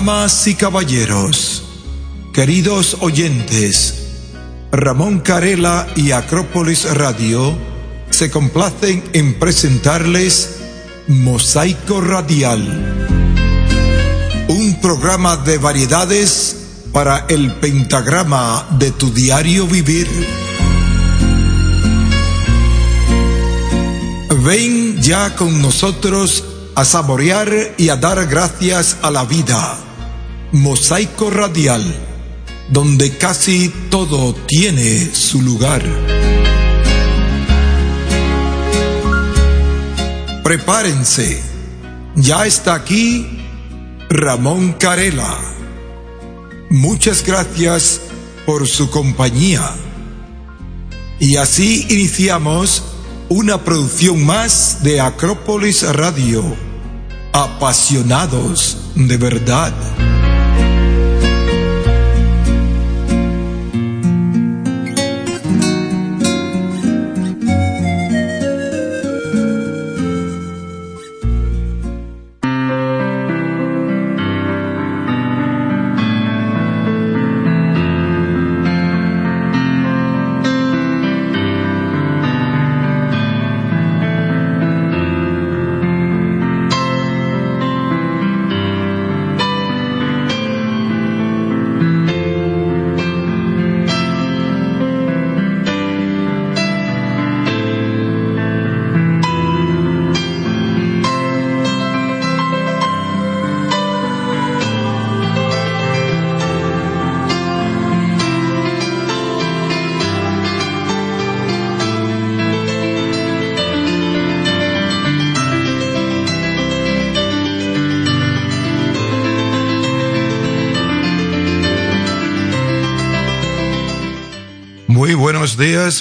Damas y caballeros, queridos oyentes, Ramón Carela y Acrópolis Radio se complacen en presentarles Mosaico Radial, un programa de variedades para el pentagrama de tu diario vivir. Ven ya con nosotros a saborear y a dar gracias a la vida. Mosaico Radial, donde casi todo tiene su lugar. Prepárense, ya está aquí Ramón Carela. Muchas gracias por su compañía. Y así iniciamos una producción más de Acrópolis Radio. Apasionados de verdad.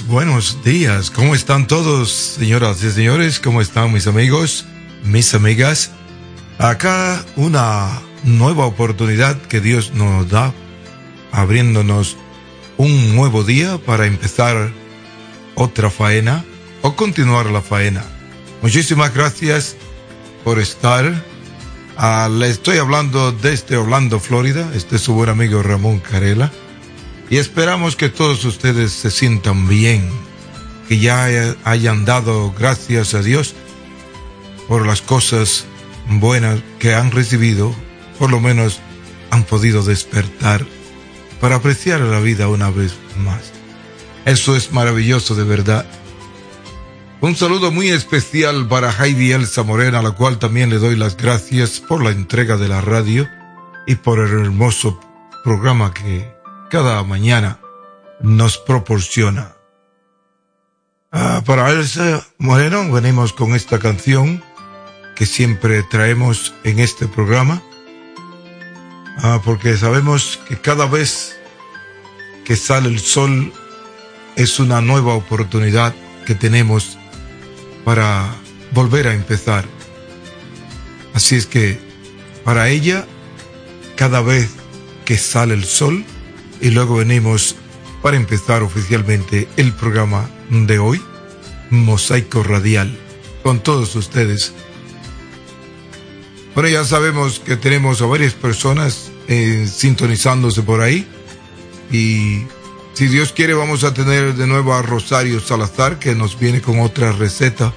Buenos días. ¿Cómo están todos, señoras y señores? ¿Cómo están mis amigos, mis amigas? Acá una nueva oportunidad que Dios nos da, abriéndonos un nuevo día para empezar otra faena o continuar la faena. Muchísimas gracias por estar. Ah, le estoy hablando desde Orlando, Florida. Este es su buen amigo Ramón Carela. Y esperamos que todos ustedes se sientan bien, que ya hayan dado gracias a Dios por las cosas buenas que han recibido, por lo menos han podido despertar para apreciar la vida una vez más. Eso es maravilloso de verdad. Un saludo muy especial para Heidi Elsa Morena, a la cual también le doy las gracias por la entrega de la radio y por el hermoso programa que cada mañana nos proporciona. Ah, para Elsa Moreno venimos con esta canción que siempre traemos en este programa, ah, porque sabemos que cada vez que sale el sol es una nueva oportunidad que tenemos para volver a empezar. Así es que para ella, cada vez que sale el sol, y luego venimos para empezar oficialmente el programa de hoy, Mosaico Radial, con todos ustedes. Bueno, ya sabemos que tenemos a varias personas eh, sintonizándose por ahí y si Dios quiere vamos a tener de nuevo a Rosario Salazar que nos viene con otra receta,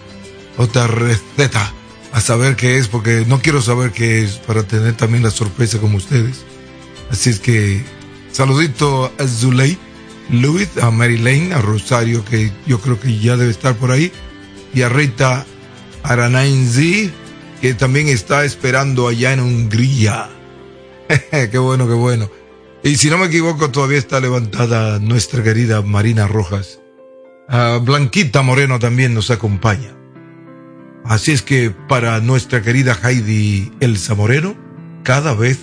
otra receta, a saber qué es, porque no quiero saber qué es para tener también la sorpresa como ustedes. Así es que Saludito a Zuley, Luis, a Mary Lane, a Rosario, que yo creo que ya debe estar por ahí, y a Rita Aranainzi, que también está esperando allá en Hungría. qué bueno, qué bueno. Y si no me equivoco, todavía está levantada nuestra querida Marina Rojas. Blanquita Moreno también nos acompaña. Así es que para nuestra querida Heidi Elsa Moreno, cada vez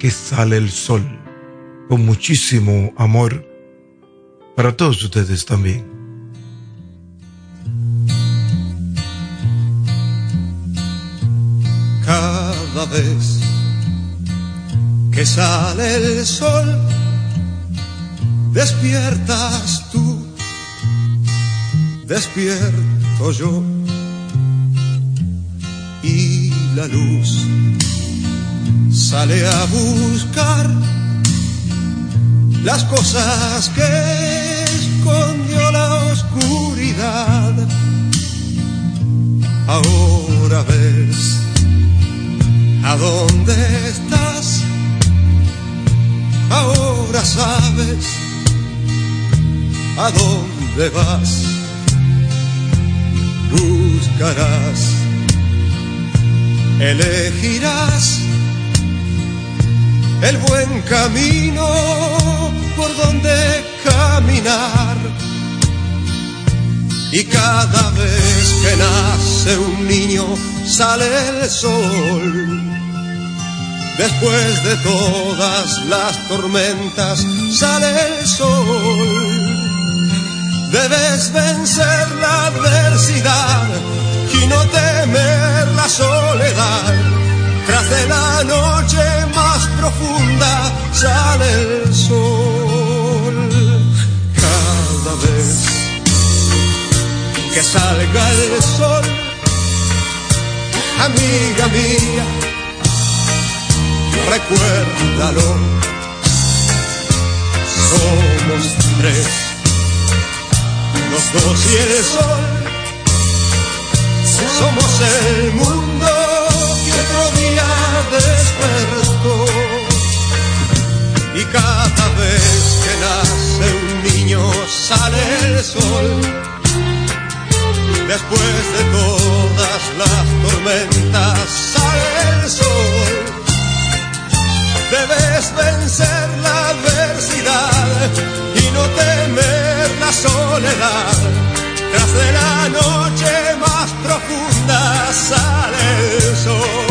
que sale el sol con muchísimo amor para todos ustedes también. Cada vez que sale el sol, despiertas tú, despierto yo, y la luz sale a buscar las cosas que escondió la oscuridad. Ahora ves a dónde estás, ahora sabes a dónde vas, buscarás, elegirás el buen camino por donde caminar. Y cada vez que nace un niño sale el sol. Después de todas las tormentas sale el sol. Debes vencer la adversidad y no temer la soledad. Tras de la noche profunda sale el sol. Cada vez que salga el sol, amiga mía, recuérdalo. Somos tres, los dos y el sol. Somos el mundo que otro día. Vez que nace un niño sale el sol. Después de todas las tormentas sale el sol. Debes vencer la adversidad y no temer la soledad. Tras de la noche más profunda sale el sol.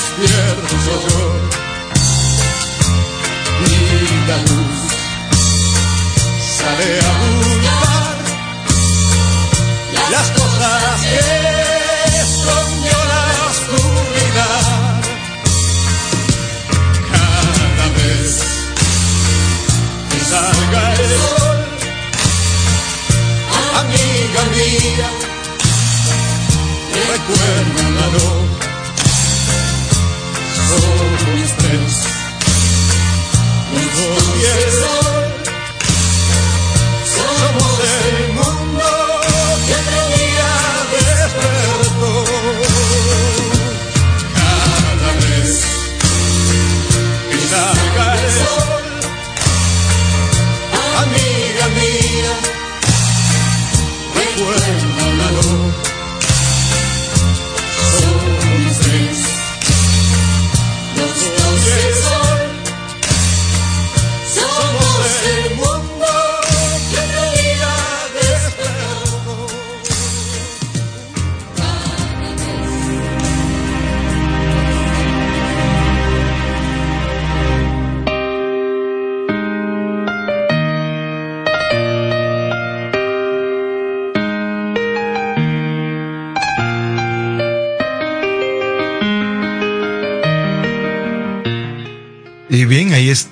Despierto yo. Y la luz sale a buscar las cosas que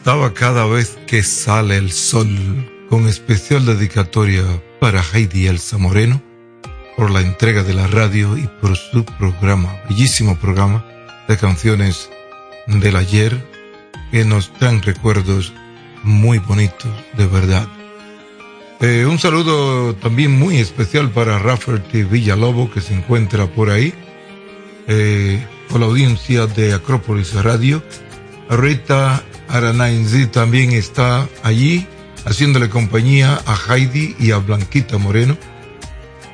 estaba cada vez que sale el sol, con especial dedicatoria para Heidi Elsa Moreno, por la entrega de la radio y por su programa, bellísimo programa de canciones del ayer, que nos dan recuerdos muy bonitos, de verdad. Eh, un saludo también muy especial para Rafferty Villalobo, que se encuentra por ahí, eh, con la audiencia de Acrópolis Radio. Rita Aranainzi también está allí haciéndole compañía a Heidi y a Blanquita Moreno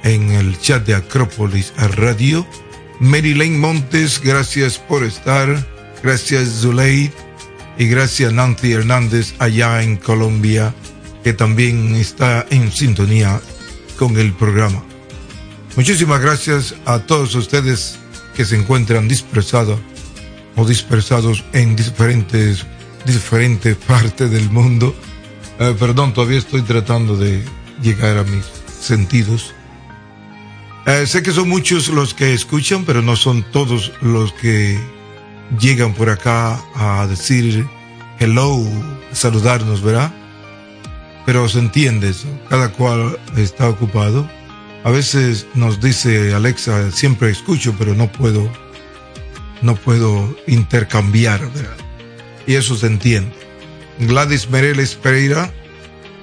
en el chat de Acrópolis Radio. Mary Lane Montes, gracias por estar. Gracias Zuleid y gracias Nancy Hernández allá en Colombia, que también está en sintonía con el programa. Muchísimas gracias a todos ustedes que se encuentran dispersados o dispersados en diferentes, diferentes partes del mundo. Eh, perdón, todavía estoy tratando de llegar a mis sentidos. Eh, sé que son muchos los que escuchan, pero no son todos los que llegan por acá a decir hello, saludarnos, ¿verdad? pero se entiende eso, cada cual está ocupado. A veces nos dice Alexa, siempre escucho, pero no puedo, no puedo intercambiar, ¿verdad? Y eso se entiende. Gladys Mereles Pereira,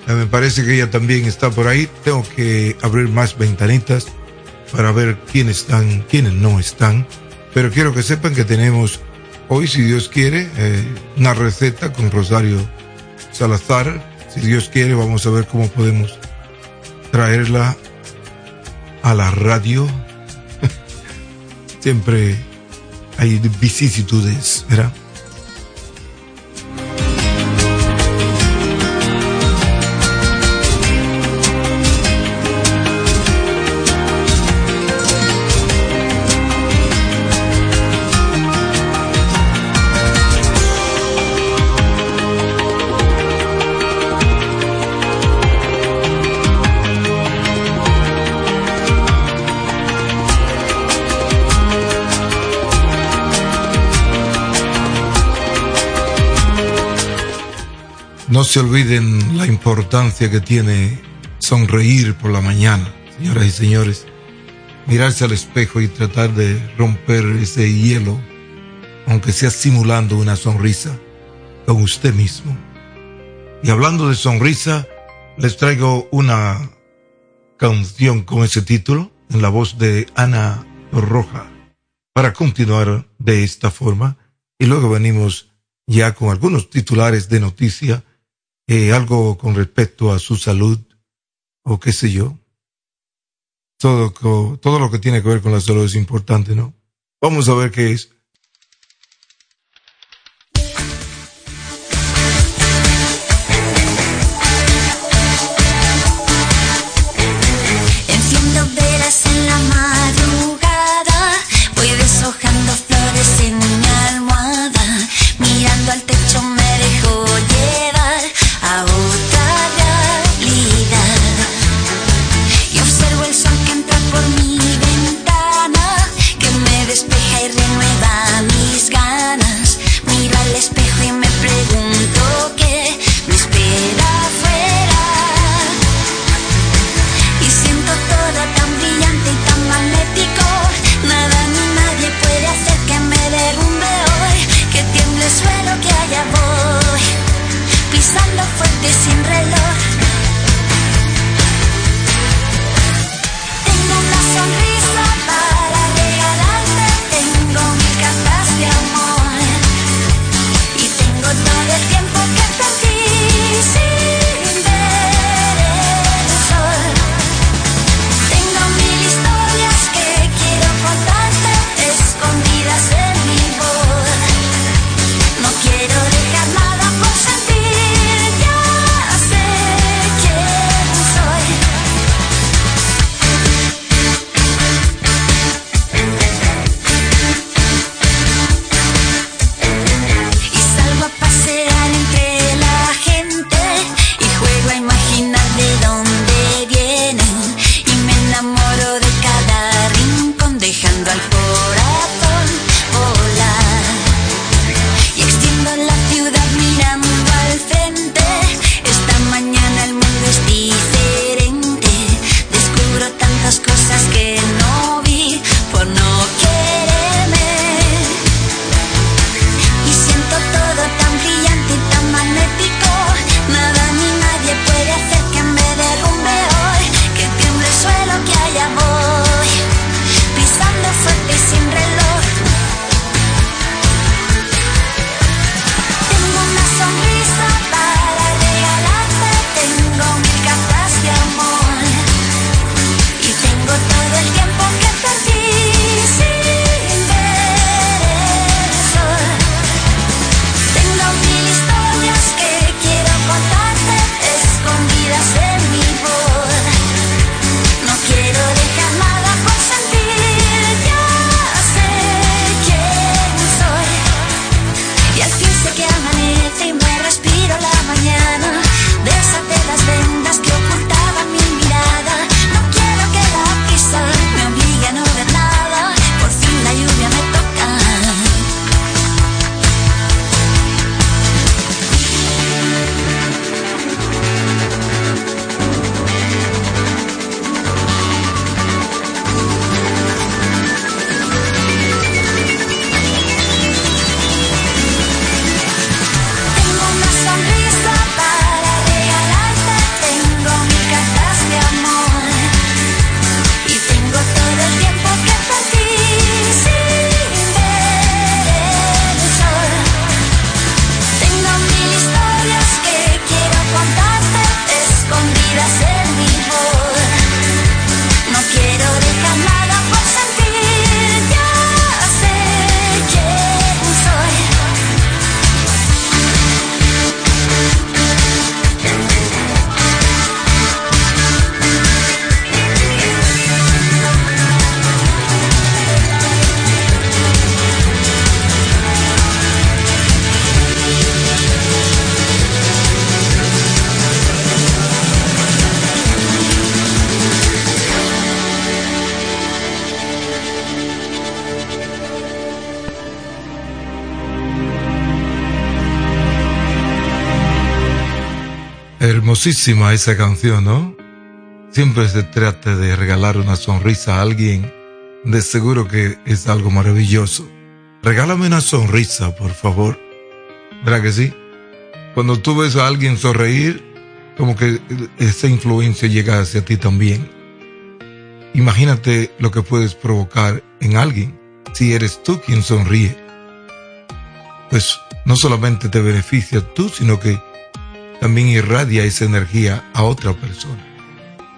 eh, me parece que ella también está por ahí. Tengo que abrir más ventanitas para ver quiénes están, quiénes no están. Pero quiero que sepan que tenemos hoy, si Dios quiere, eh, una receta con Rosario Salazar. Si Dios quiere, vamos a ver cómo podemos traerla a la radio. Siempre hay vicisitudes, ¿verdad? No se olviden la importancia que tiene sonreír por la mañana, señoras y señores. Mirarse al espejo y tratar de romper ese hielo, aunque sea simulando una sonrisa, con usted mismo. Y hablando de sonrisa, les traigo una canción con ese título, en la voz de Ana Roja, para continuar de esta forma. Y luego venimos ya con algunos titulares de noticia eh, algo con respecto a su salud o qué sé yo. Todo, todo lo que tiene que ver con la salud es importante, ¿no? Vamos a ver qué es. Hermosísima esa canción, ¿no? Siempre se trata de regalar una sonrisa a alguien. De seguro que es algo maravilloso. Regálame una sonrisa, por favor. ¿Verdad que sí? Cuando tú ves a alguien sonreír, como que esa influencia llega hacia ti también. Imagínate lo que puedes provocar en alguien si eres tú quien sonríe. Pues no solamente te beneficia tú, sino que también irradia esa energía a otra persona.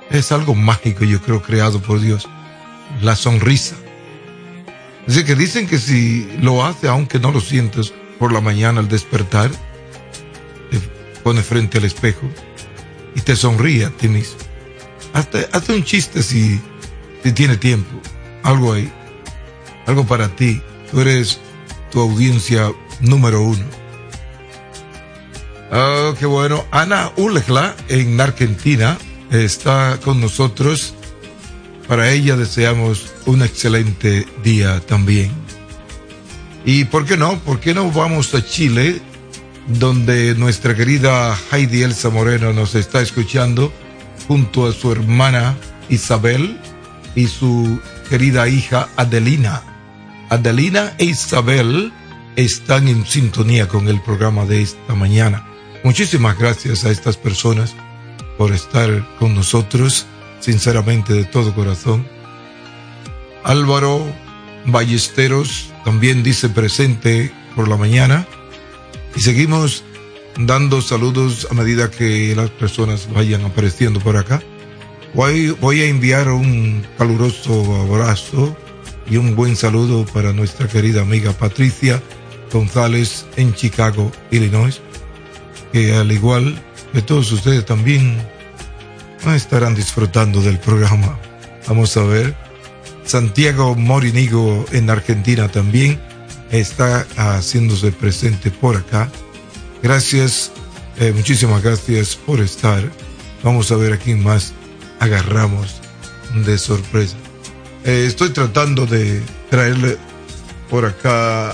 Es algo mágico, yo creo, creado por Dios. La sonrisa. Así que dicen que si lo hace, aunque no lo sientes por la mañana al despertar, te pone frente al espejo y te sonríe a ti mismo. Hazte, hazte un chiste si, si tiene tiempo. Algo ahí. Algo para ti. Tú eres tu audiencia número uno. Oh, qué bueno. Ana Ulejla en Argentina está con nosotros. Para ella deseamos un excelente día también. Y por qué no, por qué no vamos a Chile, donde nuestra querida Heidi Elsa Moreno nos está escuchando junto a su hermana Isabel y su querida hija Adelina. Adelina e Isabel están en sintonía con el programa de esta mañana. Muchísimas gracias a estas personas por estar con nosotros, sinceramente de todo corazón. Álvaro Ballesteros también dice presente por la mañana y seguimos dando saludos a medida que las personas vayan apareciendo por acá. Voy, a enviar un caluroso abrazo y un buen saludo para nuestra querida amiga Patricia González en Chicago, Illinois que al igual que todos ustedes también estarán disfrutando del programa. Vamos a ver. Santiago Morinigo en Argentina también está haciéndose presente por acá. Gracias, eh, muchísimas gracias por estar. Vamos a ver a quién más agarramos de sorpresa. Eh, estoy tratando de traerle por acá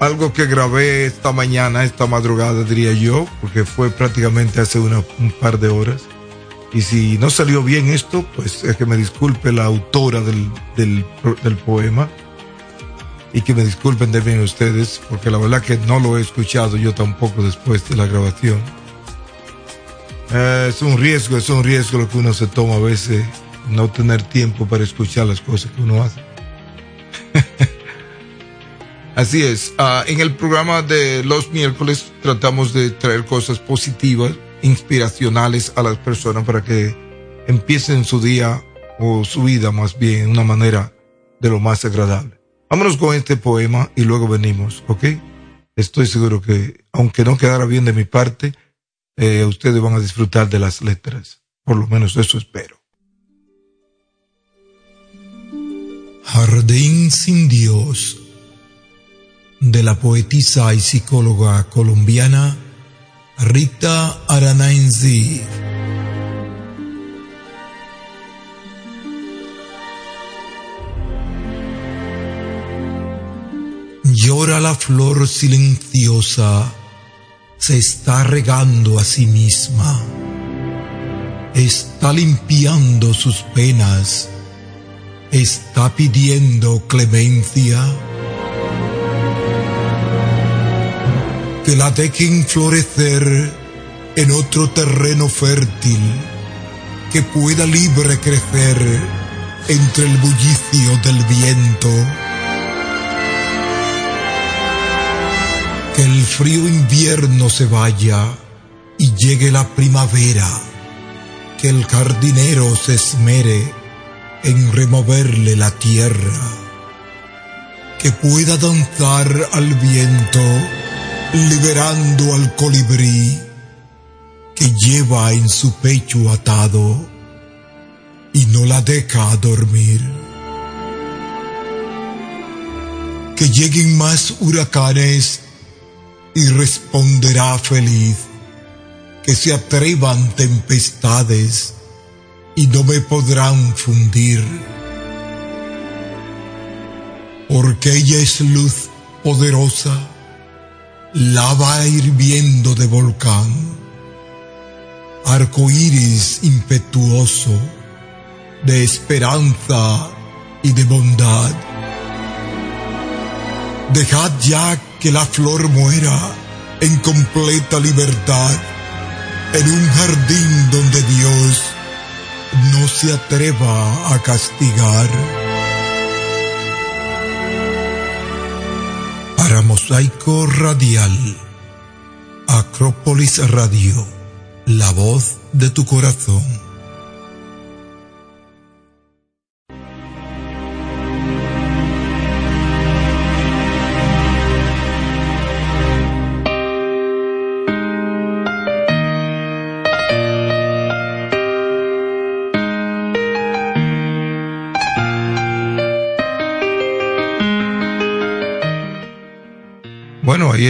algo que grabé esta mañana, esta madrugada diría yo, porque fue prácticamente hace una, un par de horas. Y si no salió bien esto, pues es que me disculpe la autora del, del, del poema y que me disculpen también ustedes, porque la verdad que no lo he escuchado yo tampoco después de la grabación. Eh, es un riesgo, es un riesgo lo que uno se toma a veces, no tener tiempo para escuchar las cosas que uno hace. Así es. Ah, en el programa de los miércoles tratamos de traer cosas positivas, inspiracionales a las personas para que empiecen su día o su vida más bien de una manera de lo más agradable. Vámonos con este poema y luego venimos, ¿ok? Estoy seguro que, aunque no quedara bien de mi parte, eh, ustedes van a disfrutar de las letras. Por lo menos eso espero. Jardín sin Dios de la poetisa y psicóloga colombiana Rita Aranainzi. Llora la flor silenciosa, se está regando a sí misma, está limpiando sus penas, está pidiendo clemencia que la dejen florecer en otro terreno fértil, que pueda libre crecer entre el bullicio del viento. Que el frío invierno se vaya y llegue la primavera, que el jardinero se esmere en removerle la tierra, que pueda danzar al viento liberando al colibrí que lleva en su pecho atado y no la deja dormir. Que lleguen más huracanes y responderá feliz. Que se atrevan tempestades y no me podrán fundir. Porque ella es luz poderosa lava hirviendo de volcán, arco iris impetuoso de esperanza y de bondad. Dejad ya que la flor muera en completa libertad en un jardín donde Dios no se atreva a castigar. Para Mosaico Radial, Acrópolis Radio, la voz de tu corazón.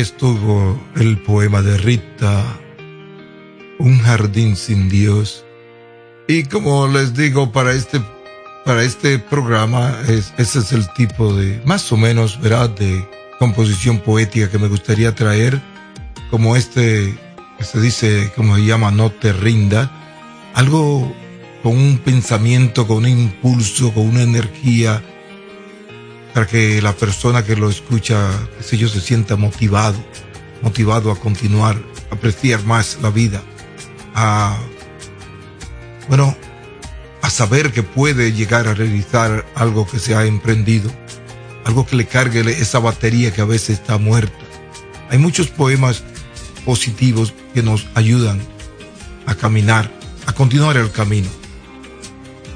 Estuvo el poema de Rita, Un jardín sin Dios. Y como les digo, para este, para este programa, es, ese es el tipo de, más o menos, ¿verdad?, de composición poética que me gustaría traer, como este, que se dice, como se llama, No te rinda, algo con un pensamiento, con un impulso, con una energía, para que la persona que lo escucha, que yo, se sienta motivado, motivado a continuar, a apreciar más la vida, a, bueno, a saber que puede llegar a realizar algo que se ha emprendido, algo que le cargue esa batería que a veces está muerta. Hay muchos poemas positivos que nos ayudan a caminar, a continuar el camino.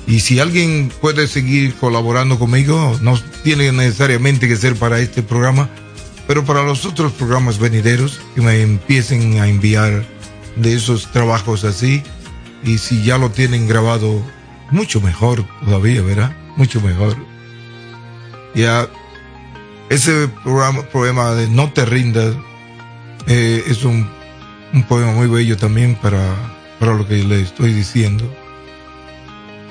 Y si alguien puede seguir colaborando conmigo, no tiene necesariamente que ser para este programa, pero para los otros programas venideros que me empiecen a enviar de esos trabajos así. Y si ya lo tienen grabado, mucho mejor todavía, ¿verdad? Mucho mejor. Ya, ese programa, de No te rindas eh, es un, un poema muy bello también para, para lo que le estoy diciendo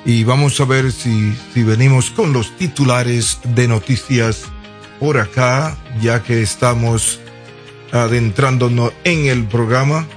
y vamos a ver si, si venimos con los titulares de noticias por acá, ya que estamos adentrándonos en el programa.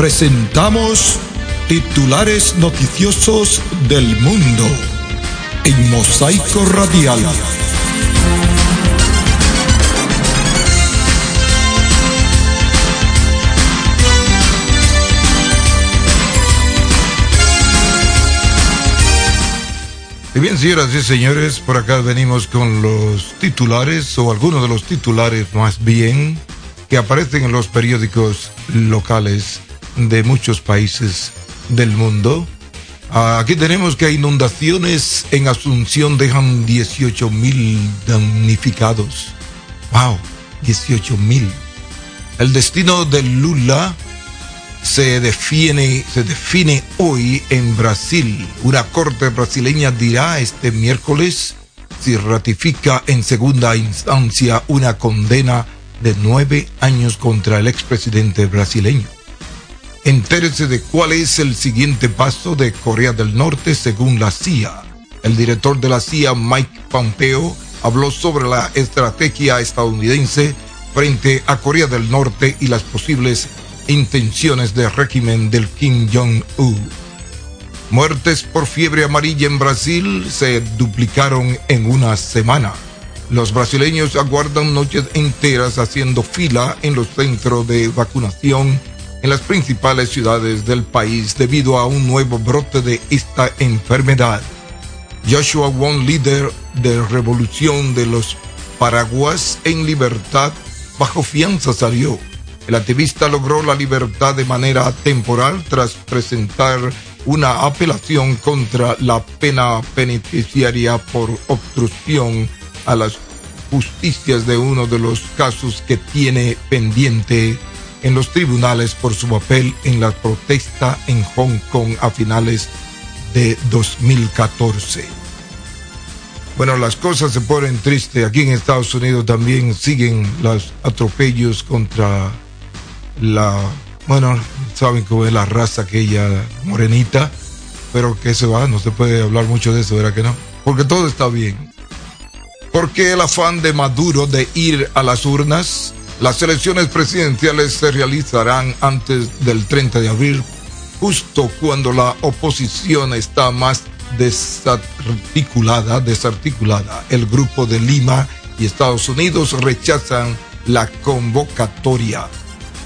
Presentamos titulares noticiosos del mundo en Mosaico Radial. Y bien, señoras y señores, por acá venimos con los titulares, o algunos de los titulares más bien, que aparecen en los periódicos locales de muchos países del mundo. Aquí tenemos que inundaciones en Asunción dejan 18 mil damnificados. ¡Wow! 18 mil. El destino de Lula se define, se define hoy en Brasil. Una corte brasileña dirá este miércoles si ratifica en segunda instancia una condena de nueve años contra el expresidente brasileño. Entérese de cuál es el siguiente paso de Corea del Norte según la CIA. El director de la CIA, Mike Pompeo, habló sobre la estrategia estadounidense frente a Corea del Norte y las posibles intenciones del régimen del Kim Jong-un. Muertes por fiebre amarilla en Brasil se duplicaron en una semana. Los brasileños aguardan noches enteras haciendo fila en los centros de vacunación en las principales ciudades del país debido a un nuevo brote de esta enfermedad. Joshua Wong, líder de Revolución de los Paraguas en libertad, bajo fianza salió. El activista logró la libertad de manera temporal tras presentar una apelación contra la pena penitenciaria por obstrucción a las justicias de uno de los casos que tiene pendiente en los tribunales por su papel en la protesta en Hong Kong a finales de 2014. Bueno, las cosas se ponen tristes. Aquí en Estados Unidos también siguen los atropellos contra la, bueno, saben cómo es la raza aquella morenita, pero que se va, no se puede hablar mucho de eso, ¿verdad que no? Porque todo está bien. Porque el afán de Maduro de ir a las urnas, las elecciones presidenciales se realizarán antes del 30 de abril, justo cuando la oposición está más desarticulada, desarticulada. El grupo de Lima y Estados Unidos rechazan la convocatoria.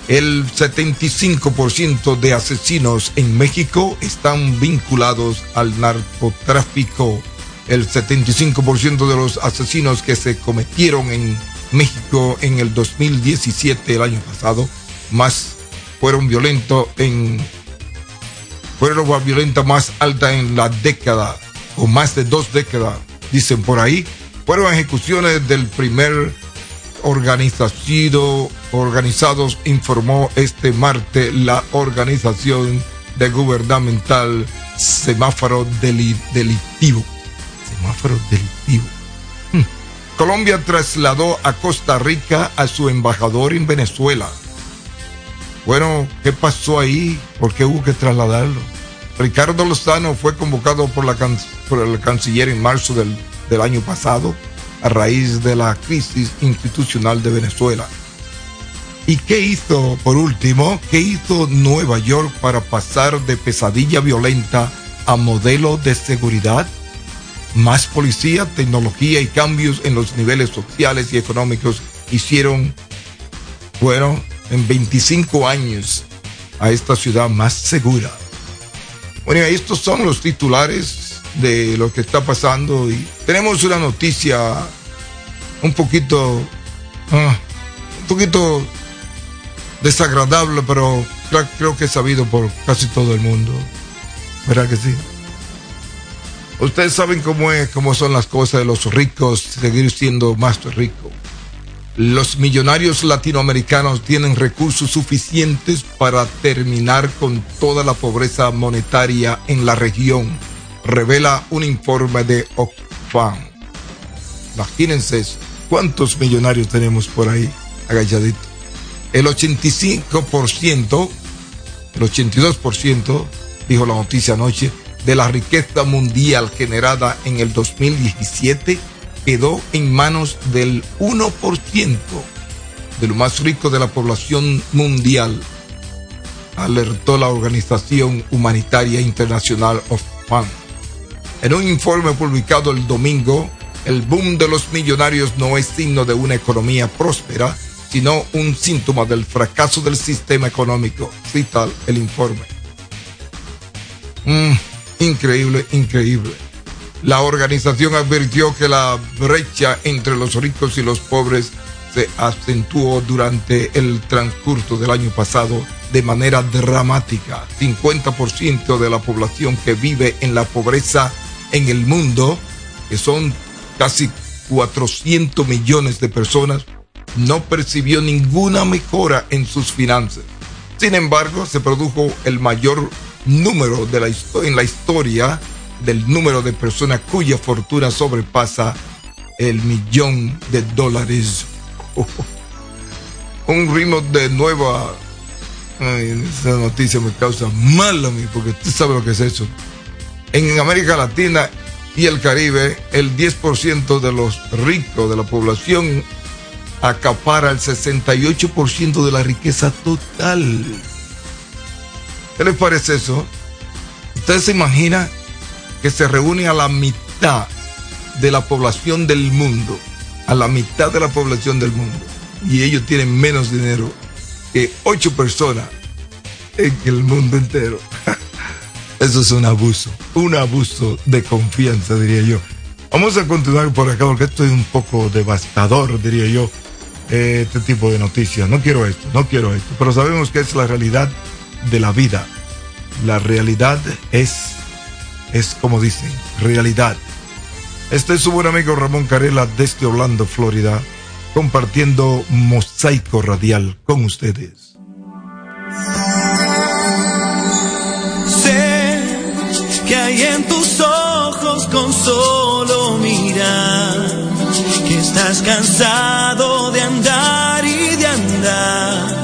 El 75% de asesinos en México están vinculados al narcotráfico. El 75% de los asesinos que se cometieron en México en el 2017, el año pasado, más fueron violentos en fueron la violenta más alta en la década o más de dos décadas, dicen por ahí. Fueron ejecuciones del primer organización organizados, informó este martes la organización de gubernamental Semáforo Delictivo. Semáforo Delictivo. Colombia trasladó a Costa Rica a su embajador en Venezuela. Bueno, ¿qué pasó ahí? ¿Por qué hubo que trasladarlo? Ricardo Lozano fue convocado por, la por el canciller en marzo del, del año pasado a raíz de la crisis institucional de Venezuela. ¿Y qué hizo, por último, qué hizo Nueva York para pasar de pesadilla violenta a modelo de seguridad? Más policía, tecnología y cambios en los niveles sociales y económicos hicieron, bueno, en 25 años a esta ciudad más segura. Bueno, estos son los titulares de lo que está pasando y tenemos una noticia un poquito, ah, un poquito desagradable, pero creo que es sabido por casi todo el mundo. ¿Verdad que sí? Ustedes saben cómo es, cómo son las cosas de los ricos, seguir siendo más ricos. Los millonarios latinoamericanos tienen recursos suficientes para terminar con toda la pobreza monetaria en la región, revela un informe de Oxfam. Imagínense cuántos millonarios tenemos por ahí agachaditos. El 85%, el 82%, dijo la noticia anoche, de la riqueza mundial generada en el 2017 quedó en manos del 1% de lo más rico de la población mundial, alertó la Organización Humanitaria Internacional of Fund. En un informe publicado el domingo, el boom de los millonarios no es signo de una economía próspera, sino un síntoma del fracaso del sistema económico, cita el informe. Mm, increíble, increíble. La organización advirtió que la brecha entre los ricos y los pobres se acentuó durante el transcurso del año pasado de manera dramática. 50% de la población que vive en la pobreza en el mundo, que son casi 400 millones de personas, no percibió ninguna mejora en sus finanzas. Sin embargo, se produjo el mayor número de la en la historia del número de personas cuya fortuna sobrepasa el millón de dólares. Un ritmo de nueva... esa noticia me causa mal a mí, porque usted sabe lo que es eso. En América Latina, y el Caribe, el 10% de los ricos de la población acapara el 68% de la riqueza total. ¿Qué les parece eso? Ustedes se imaginan que se reúne a la mitad de la población del mundo, a la mitad de la población del mundo, y ellos tienen menos dinero que ocho personas en el mundo entero. Eso es un abuso, un abuso de confianza, diría yo. Vamos a continuar por acá porque esto es un poco devastador, diría yo, este tipo de noticias. No quiero esto, no quiero esto, pero sabemos que es la realidad de la vida. La realidad es, es como dicen, realidad. Este es su buen amigo Ramón Carela desde Orlando, Florida, compartiendo Mosaico Radial con ustedes. Sé que hay en tus ojos con solo mirar que estás cansado de andar y de andar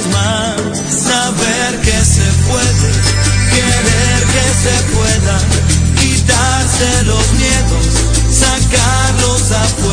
se pueda, quitarse los miedos, sacarlos afuera,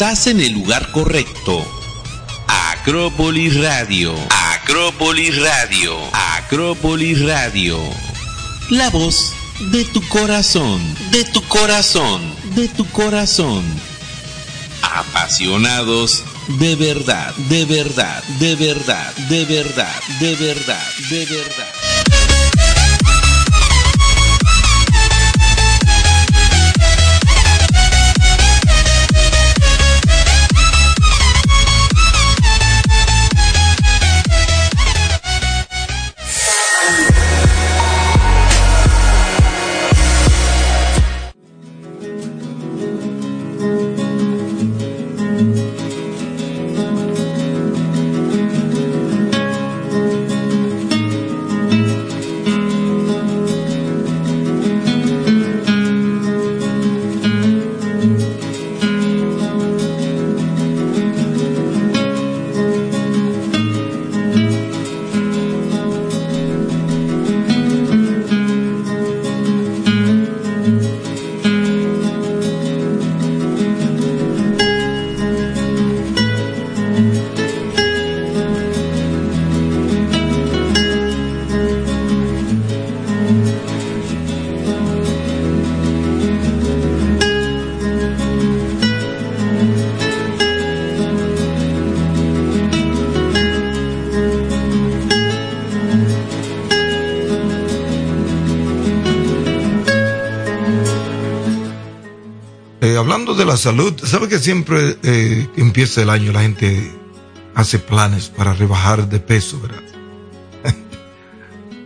Estás en el lugar correcto. Acrópolis Radio. Acrópolis Radio. Acrópolis Radio. La voz de tu corazón, de tu corazón, de tu corazón. Apasionados de verdad, de verdad, de verdad, de verdad, de verdad, de verdad. de la salud, ¿sabe que siempre eh, empieza el año la gente hace planes para rebajar de peso, verdad?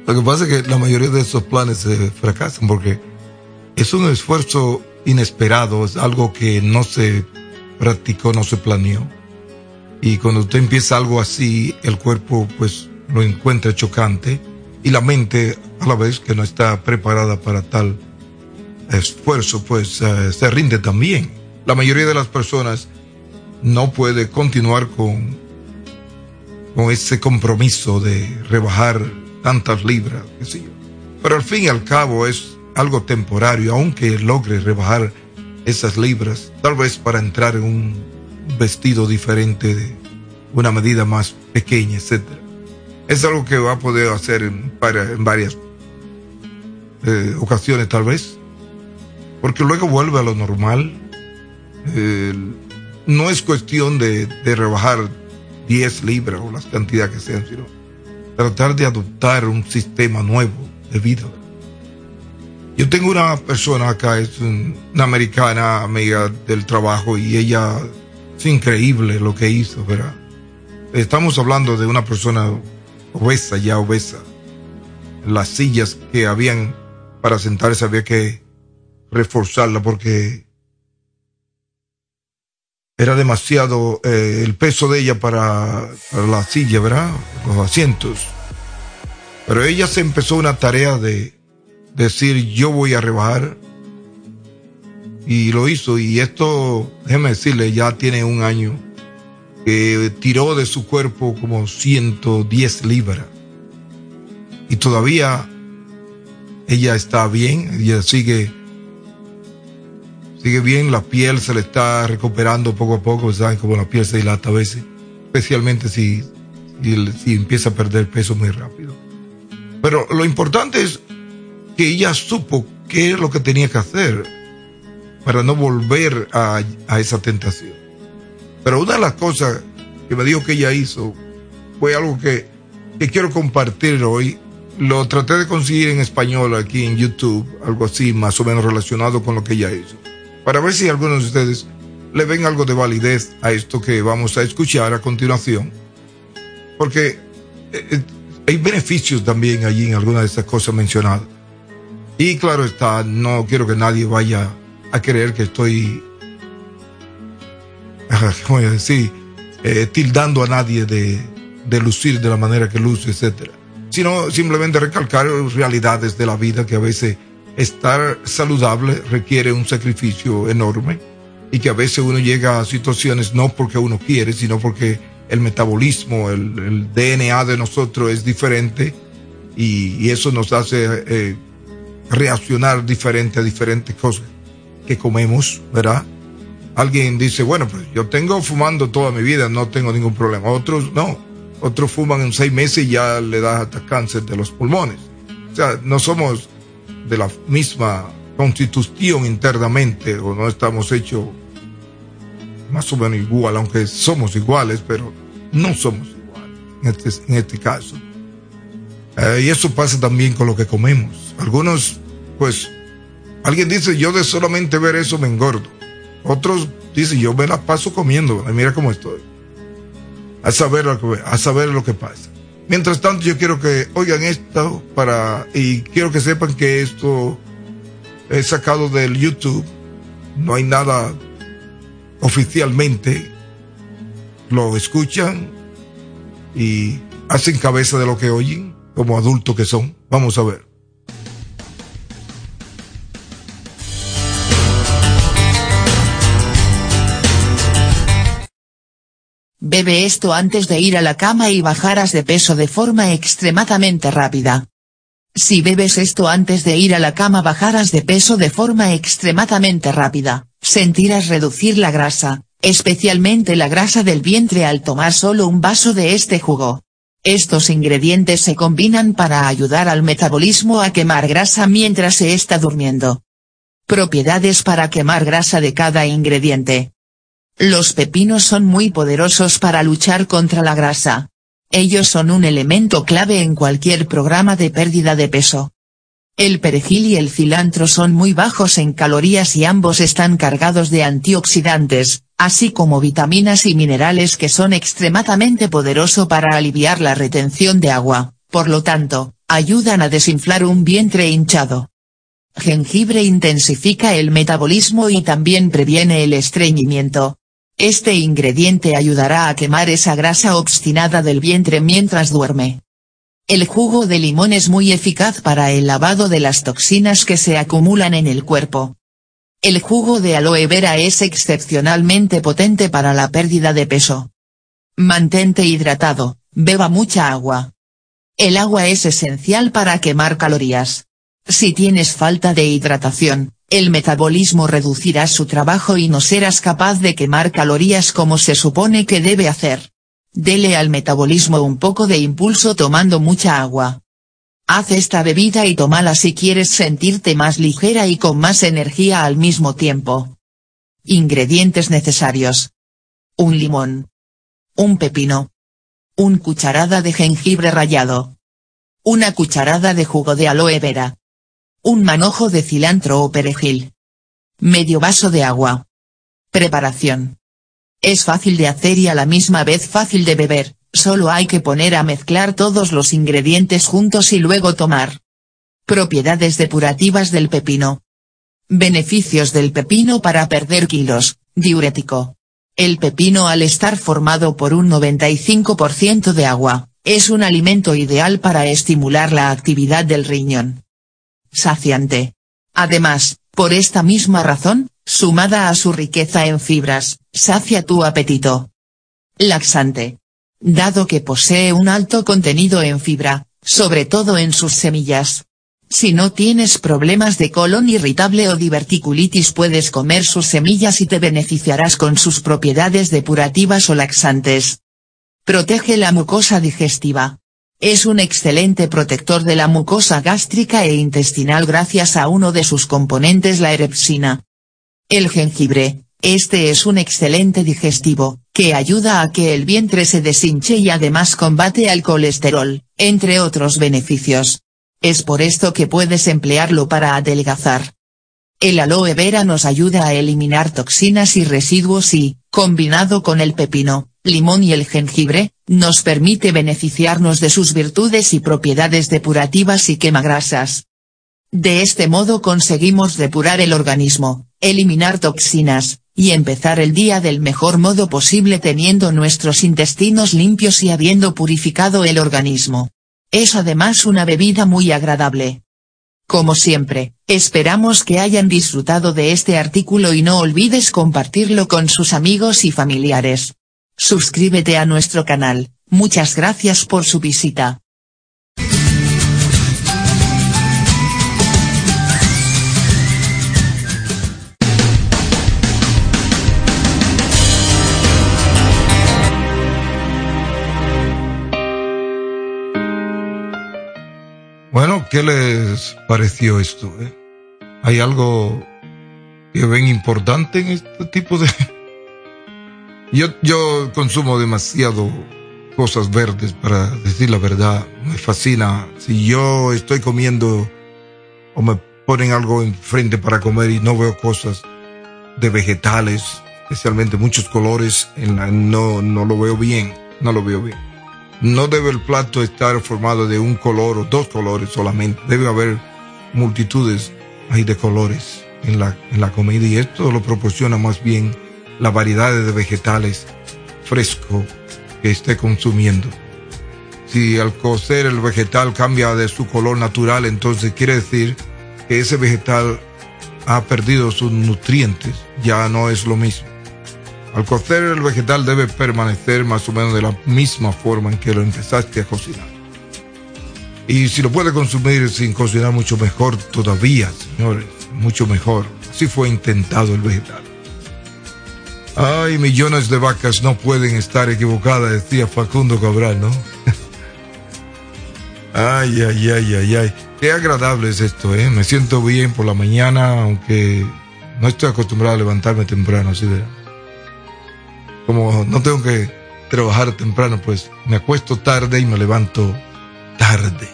Lo que pasa es que la mayoría de esos planes se fracasan porque es un esfuerzo inesperado, es algo que no se practicó, no se planeó. Y cuando usted empieza algo así, el cuerpo pues lo encuentra chocante y la mente a la vez que no está preparada para tal esfuerzo, pues eh, se rinde también. La mayoría de las personas no puede continuar con, con ese compromiso de rebajar tantas libras, Pero al fin y al cabo es algo temporario, aunque logre rebajar esas libras, tal vez para entrar en un vestido diferente, de una medida más pequeña, etc. Es algo que va a poder hacer en, en varias eh, ocasiones, tal vez porque luego vuelve a lo normal. no es cuestión de, rebajar 10 libras o las cantidades que sean, sino tratar de adoptar un sistema nuevo de vida. Yo tengo una persona acá, es una americana amiga del trabajo y ella es increíble lo que hizo, ¿verdad? Estamos hablando de una persona obesa, ya obesa. Las sillas que habían para sentarse había que reforzarla porque era demasiado eh, el peso de ella para, la silla, ¿verdad? Los asientos. Pero ella se empezó una tarea de decir yo voy a rebajar y lo hizo y esto, déjeme decirle, ya tiene un año que tiró de su cuerpo como 110 libras y todavía ella está bien, ella sigue sigue bien, la piel se le está recuperando poco a poco, ¿saben? Como la piel se dilata a veces, especialmente si, si, empieza a perder peso muy rápido. Pero lo importante es que ella supo qué es lo que tenía que hacer para no volver a, a esa tentación. Pero una de las cosas que me dijo que ella hizo fue algo que, que quiero compartir hoy. Lo traté de conseguir en español aquí en YouTube, algo así más o menos relacionado con lo que ella hizo para ver si algunos de ustedes le ven algo de validez a esto que vamos a escuchar a continuación. Porque eh, eh, hay beneficios también allí en algunas de estas cosas mencionadas. Y claro está, no quiero que nadie vaya a creer que estoy, ¿cómo decir? Eh, tildando a nadie de, lucir de la manera que luce, etc. Sino simplemente recalcar realidades de la vida que a veces estar saludable requiere un sacrificio enorme y que a veces uno llega a situaciones no porque uno quiere, sino porque el metabolismo, el, DNA de nosotros es diferente y, eso nos hace eh, reaccionar diferente a diferentes cosas que comemos, ¿verdad? alguien dice, bueno, pues yo tengo fumando toda mi vida, no tengo ningún problema. Otros no, otros fuman en seis meses y ya le da hasta cáncer de los pulmones. O sea, no somos de la misma constitución internamente o no estamos hechos más o menos igual, aunque somos iguales, pero no somos iguales en este, en este caso. Eh, y eso pasa también con lo que comemos. Algunos, pues, alguien dice, yo de solamente ver eso me engordo. Otros dicen, yo me la paso comiendo, mira cómo estoy. A saber a saber lo que pasa. Mientras tanto, yo quiero que oigan esto para, y quiero que sepan que esto es sacado del YouTube. No hay nada oficialmente. Lo escuchan y hacen cabeza de lo que oyen como adultos que son. Vamos a ver. Bebe esto antes de ir a la cama y bajarás de peso de forma extremadamente rápida. Si bebes esto antes de ir a la cama bajarás de peso de forma extremadamente rápida, sentirás reducir la grasa, especialmente la grasa del vientre al tomar solo un vaso de este jugo. Estos ingredientes se combinan para ayudar al metabolismo a quemar grasa mientras se está durmiendo. Propiedades para quemar grasa de cada ingrediente. Los pepinos son muy poderosos para luchar contra la grasa. Ellos son un elemento clave en cualquier programa de pérdida de peso. El perejil y el cilantro son muy bajos en calorías y ambos están cargados de antioxidantes, así como vitaminas y minerales que son extremadamente poderosos para aliviar la retención de agua, por lo tanto, ayudan a desinflar un vientre hinchado. Jengibre intensifica el metabolismo y también previene el estreñimiento. Este ingrediente ayudará a quemar esa grasa obstinada del vientre mientras duerme. El jugo de limón es muy eficaz para el lavado de las toxinas que se acumulan en el cuerpo. El jugo de aloe vera es excepcionalmente potente para la pérdida de peso. Mantente hidratado, beba mucha agua. El agua es esencial para quemar calorías. Si tienes falta de hidratación, el metabolismo reducirá su trabajo y no serás capaz de quemar calorías como se supone que debe hacer. Dele al metabolismo un poco de impulso tomando mucha agua. Haz esta bebida y tómala si quieres sentirte más ligera y con más energía al mismo tiempo. Ingredientes necesarios. Un limón. Un pepino. Un cucharada de jengibre rallado. Una cucharada de jugo de aloe vera. Un manojo de cilantro o perejil. Medio vaso de agua. Preparación. Es fácil de hacer y a la misma vez fácil de beber, Solo hay que poner a mezclar todos los ingredientes juntos y luego tomar. Propiedades depurativas del pepino. Beneficios del pepino para perder kilos, diurético. El pepino al estar formado por un 95% de agua, es un alimento ideal para estimular la actividad del riñón. Saciante. Además, por esta misma razón, sumada a su riqueza en fibras, sacia tu apetito. Laxante dado que posee un alto contenido en fibra, sobre todo en sus semillas. Si no tienes problemas de colon irritable o diverticulitis puedes comer sus semillas y te beneficiarás con sus propiedades depurativas o laxantes. Protege la mucosa digestiva. Es un excelente protector de la mucosa gástrica e intestinal gracias a uno de sus componentes la erepsina. El jengibre, este es un excelente digestivo, que ayuda a que el vientre se deshinche y además combate al colesterol, entre otros beneficios. Es por esto que puedes emplearlo para adelgazar. El aloe vera nos ayuda a eliminar toxinas y residuos y, combinado con el pepino, limón y el jengibre, nos permite beneficiarnos de sus virtudes y propiedades depurativas y quemagrasas. De este modo conseguimos depurar el organismo, eliminar toxinas, y empezar el día del mejor modo posible teniendo nuestros intestinos limpios y habiendo purificado el organismo. Es además una bebida muy agradable. Como siempre, esperamos que hayan disfrutado de este artículo y no olvides compartirlo con sus amigos y familiares. Suscríbete a nuestro canal, muchas gracias por su visita. Bueno, ¿qué les pareció esto? Eh? ¿Hay algo que ven importante en este tipo de, yo, yo consumo demasiado cosas verdes, para decir la verdad. Me fascina. Si yo estoy comiendo o me ponen algo enfrente para comer y no veo cosas de vegetales, especialmente muchos colores, no, no lo veo bien, no lo veo bien. No debe el plato estar formado de un color o dos colores solamente. Debe haber multitudes ahí de colores en la, en la comida y esto lo proporciona más bien la variedad de vegetales fresco que esté consumiendo. Si al cocer el vegetal cambia de su color natural, entonces quiere decir que ese vegetal ha perdido sus nutrientes, ya no es lo mismo. Al cocer el vegetal debe permanecer más o menos de la misma forma en que lo empezaste a cocinar. Y si lo puede consumir sin cocinar mucho mejor todavía, señores, mucho mejor. Así fue intentado el vegetal. Ay, millones de vacas no pueden estar equivocadas, decía Facundo Cabral, ¿no? ay, ay, ay, ay, ay. Qué agradable es esto, ¿eh? Me siento bien por la mañana, aunque no estoy acostumbrado a levantarme temprano, así de... Como no tengo que trabajar temprano, pues me acuesto tarde y me levanto tarde.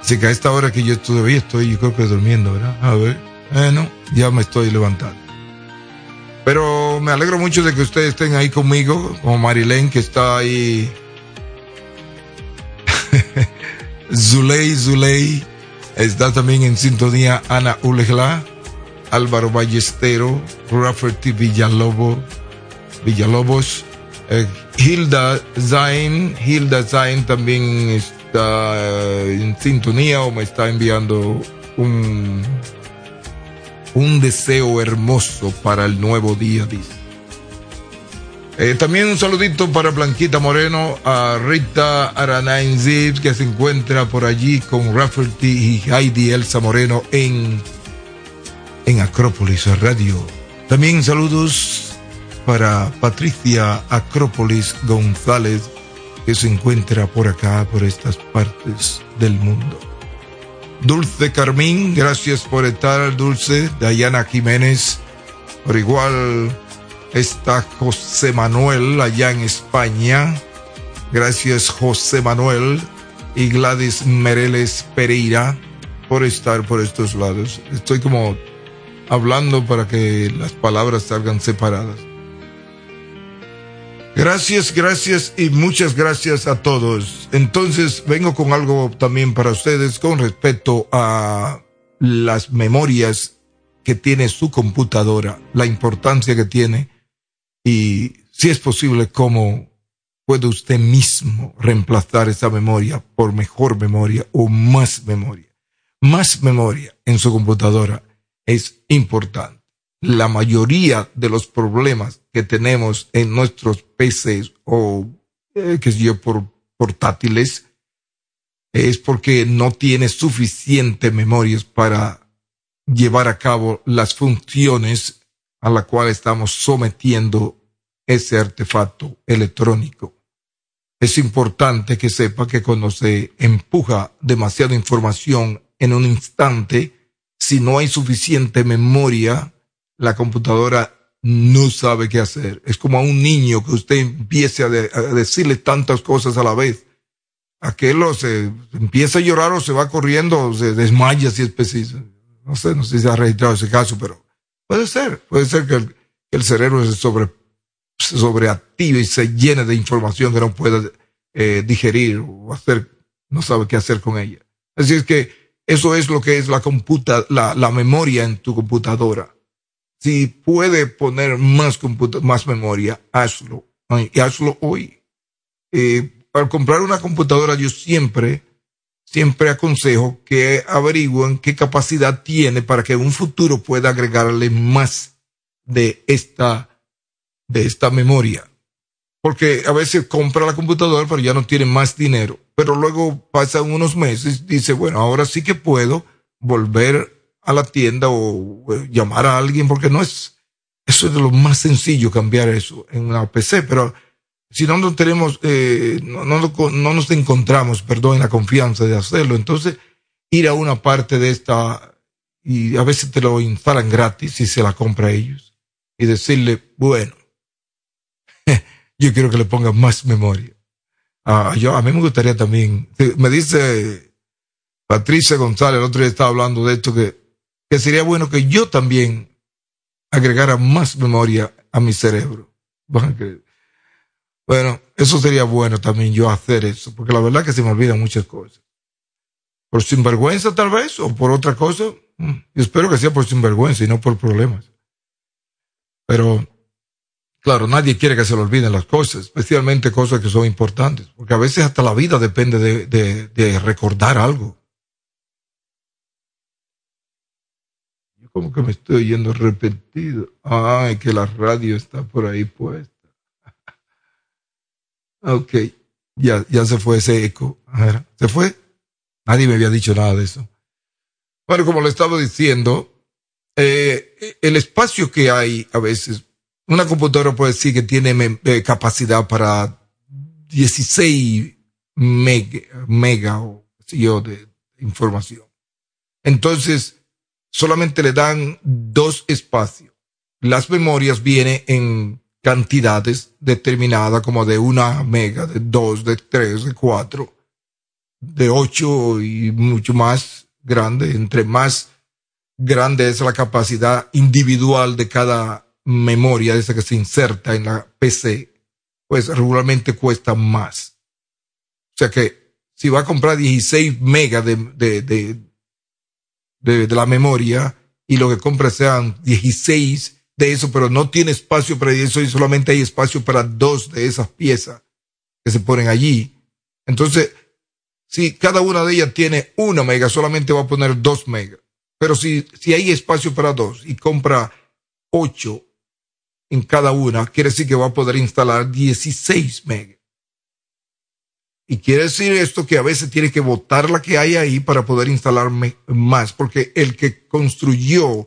Así que a esta hora que yo todavía estoy, yo creo que durmiendo, ¿verdad? A ver, bueno, ya me estoy levantando. Pero me alegro mucho de que ustedes estén ahí conmigo, como Marilén, que está ahí Zuley, Zuley. Está también en sintonía Ana Ulegla, Álvaro Ballestero, Rafferty Villalobo, Villalobos, eh, Hilda Zain. Hilda Zain también está eh, en sintonía o me está enviando un, un deseo hermoso para el nuevo día, dice. Eh, también un saludito para Blanquita Moreno, a Rita Aranain Zip, que se encuentra por allí con Rafferty y Heidi Elsa Moreno en, en Acrópolis Radio. También saludos para Patricia Acrópolis González, que se encuentra por acá, por estas partes del mundo. Dulce Carmín, gracias por estar, Dulce. Dayana Jiménez, por igual está José Manuel allá en España. Gracias José Manuel y Gladys Mereles Pereira por estar por estos lados. Estoy como hablando para que las palabras salgan separadas. Gracias, gracias y muchas gracias a todos. Entonces vengo con algo también para ustedes con respecto a las memorias que tiene su computadora, la importancia que tiene y si es posible, cómo puede usted mismo reemplazar esa memoria por mejor memoria o más memoria. Más memoria en su computadora es importante. La mayoría de los problemas que tenemos en nuestros PCs o, eh, que sé yo, por portátiles, es porque no tiene suficiente memorias para llevar a cabo las funciones a la cual estamos sometiendo ese artefacto electrónico. Es importante que sepa que cuando se empuja demasiada información en un instante, si no hay suficiente memoria, la computadora no sabe qué hacer. Es como a un niño que usted empiece a, decirle tantas cosas a la vez. Aquel o se empieza a llorar o se va corriendo o se desmaya si es preciso. No sé, no sé si se ha registrado ese caso, pero puede ser. Puede ser que el, cerebro se sobre se sobreactive y se llene de información que no puede eh, digerir o hacer, no sabe qué hacer con ella. Así es que eso es lo que es la computa, la, la memoria en tu computadora. Si puede poner más, más memoria, hazlo. Y hazlo hoy. Eh, para comprar una computadora yo siempre, siempre aconsejo que averigüen qué capacidad tiene para que en un futuro pueda agregarle más de esta de esta memoria. Porque a veces compra la computadora, pero ya no tiene más dinero. Pero luego pasan unos meses y dice, bueno, ahora sí que puedo volver a la tienda o llamar a alguien, porque no es, eso es de lo más sencillo cambiar eso en una PC, pero si no tenemos, eh, no, no, no, nos encontramos, perdón, en la confianza de hacerlo, entonces ir a una parte de esta y a veces te lo instalan gratis y se la compra a ellos y decirle, bueno, yo quiero que le ponga más memoria. Ah, yo, a mí me gustaría también, me dice Patricia González, el otro día estaba hablando de esto, que, que sería bueno que yo también agregara más memoria a mi cerebro. Bueno, eso sería bueno también yo hacer eso, porque la verdad es que se me olvidan muchas cosas. Por sinvergüenza tal vez, o por otra cosa. Mm, y espero que sea por sinvergüenza y no por problemas. Pero, claro, nadie quiere que se le olviden las cosas, especialmente cosas que son importantes, porque a veces hasta la vida depende de, de, de recordar algo. Como que me estoy yendo repetido. Ay, que la radio está por ahí puesta. Ok, ya, ya se fue ese eco. ¿Se fue? Nadie me había dicho nada de eso. Bueno, como le estaba diciendo, eh, el espacio que hay a veces, una computadora puede decir que tiene eh, capacidad para 16 mega, mega o yo de información. Entonces, solamente le dan dos espacios. Las memorias vienen en cantidades determinadas como de una mega, de dos, de tres, de cuatro, de ocho y mucho más grande. Entre más grande es la capacidad individual de cada memoria, esa que se inserta en la PC, pues regularmente cuesta más. O sea que si va a comprar 16 megas de, de, de, de, de la memoria y lo que compra sean 16 de eso, pero no tiene espacio para eso y solamente hay espacio para dos de esas piezas que se ponen allí. Entonces, si cada una de ellas tiene una mega, solamente va a poner dos megas. Pero si, si hay espacio para dos y compra ocho en cada una, quiere decir que va a poder instalar 16 megas. Y quiere decir esto que a veces tiene que botar la que hay ahí para poder instalar más, porque el que construyó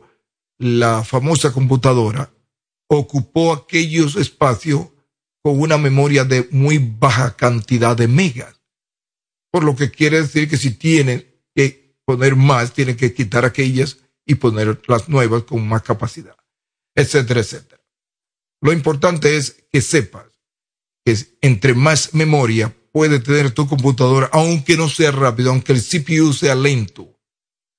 la famosa computadora ocupó aquellos espacios con una memoria de muy baja cantidad de megas. Por lo que quiere decir que si tiene que poner más, tiene que quitar aquellas y poner las nuevas con más capacidad, etcétera, etcétera. Lo importante es que sepas que entre más memoria puede tener tu computadora, aunque no sea rápido, aunque el CPU sea lento,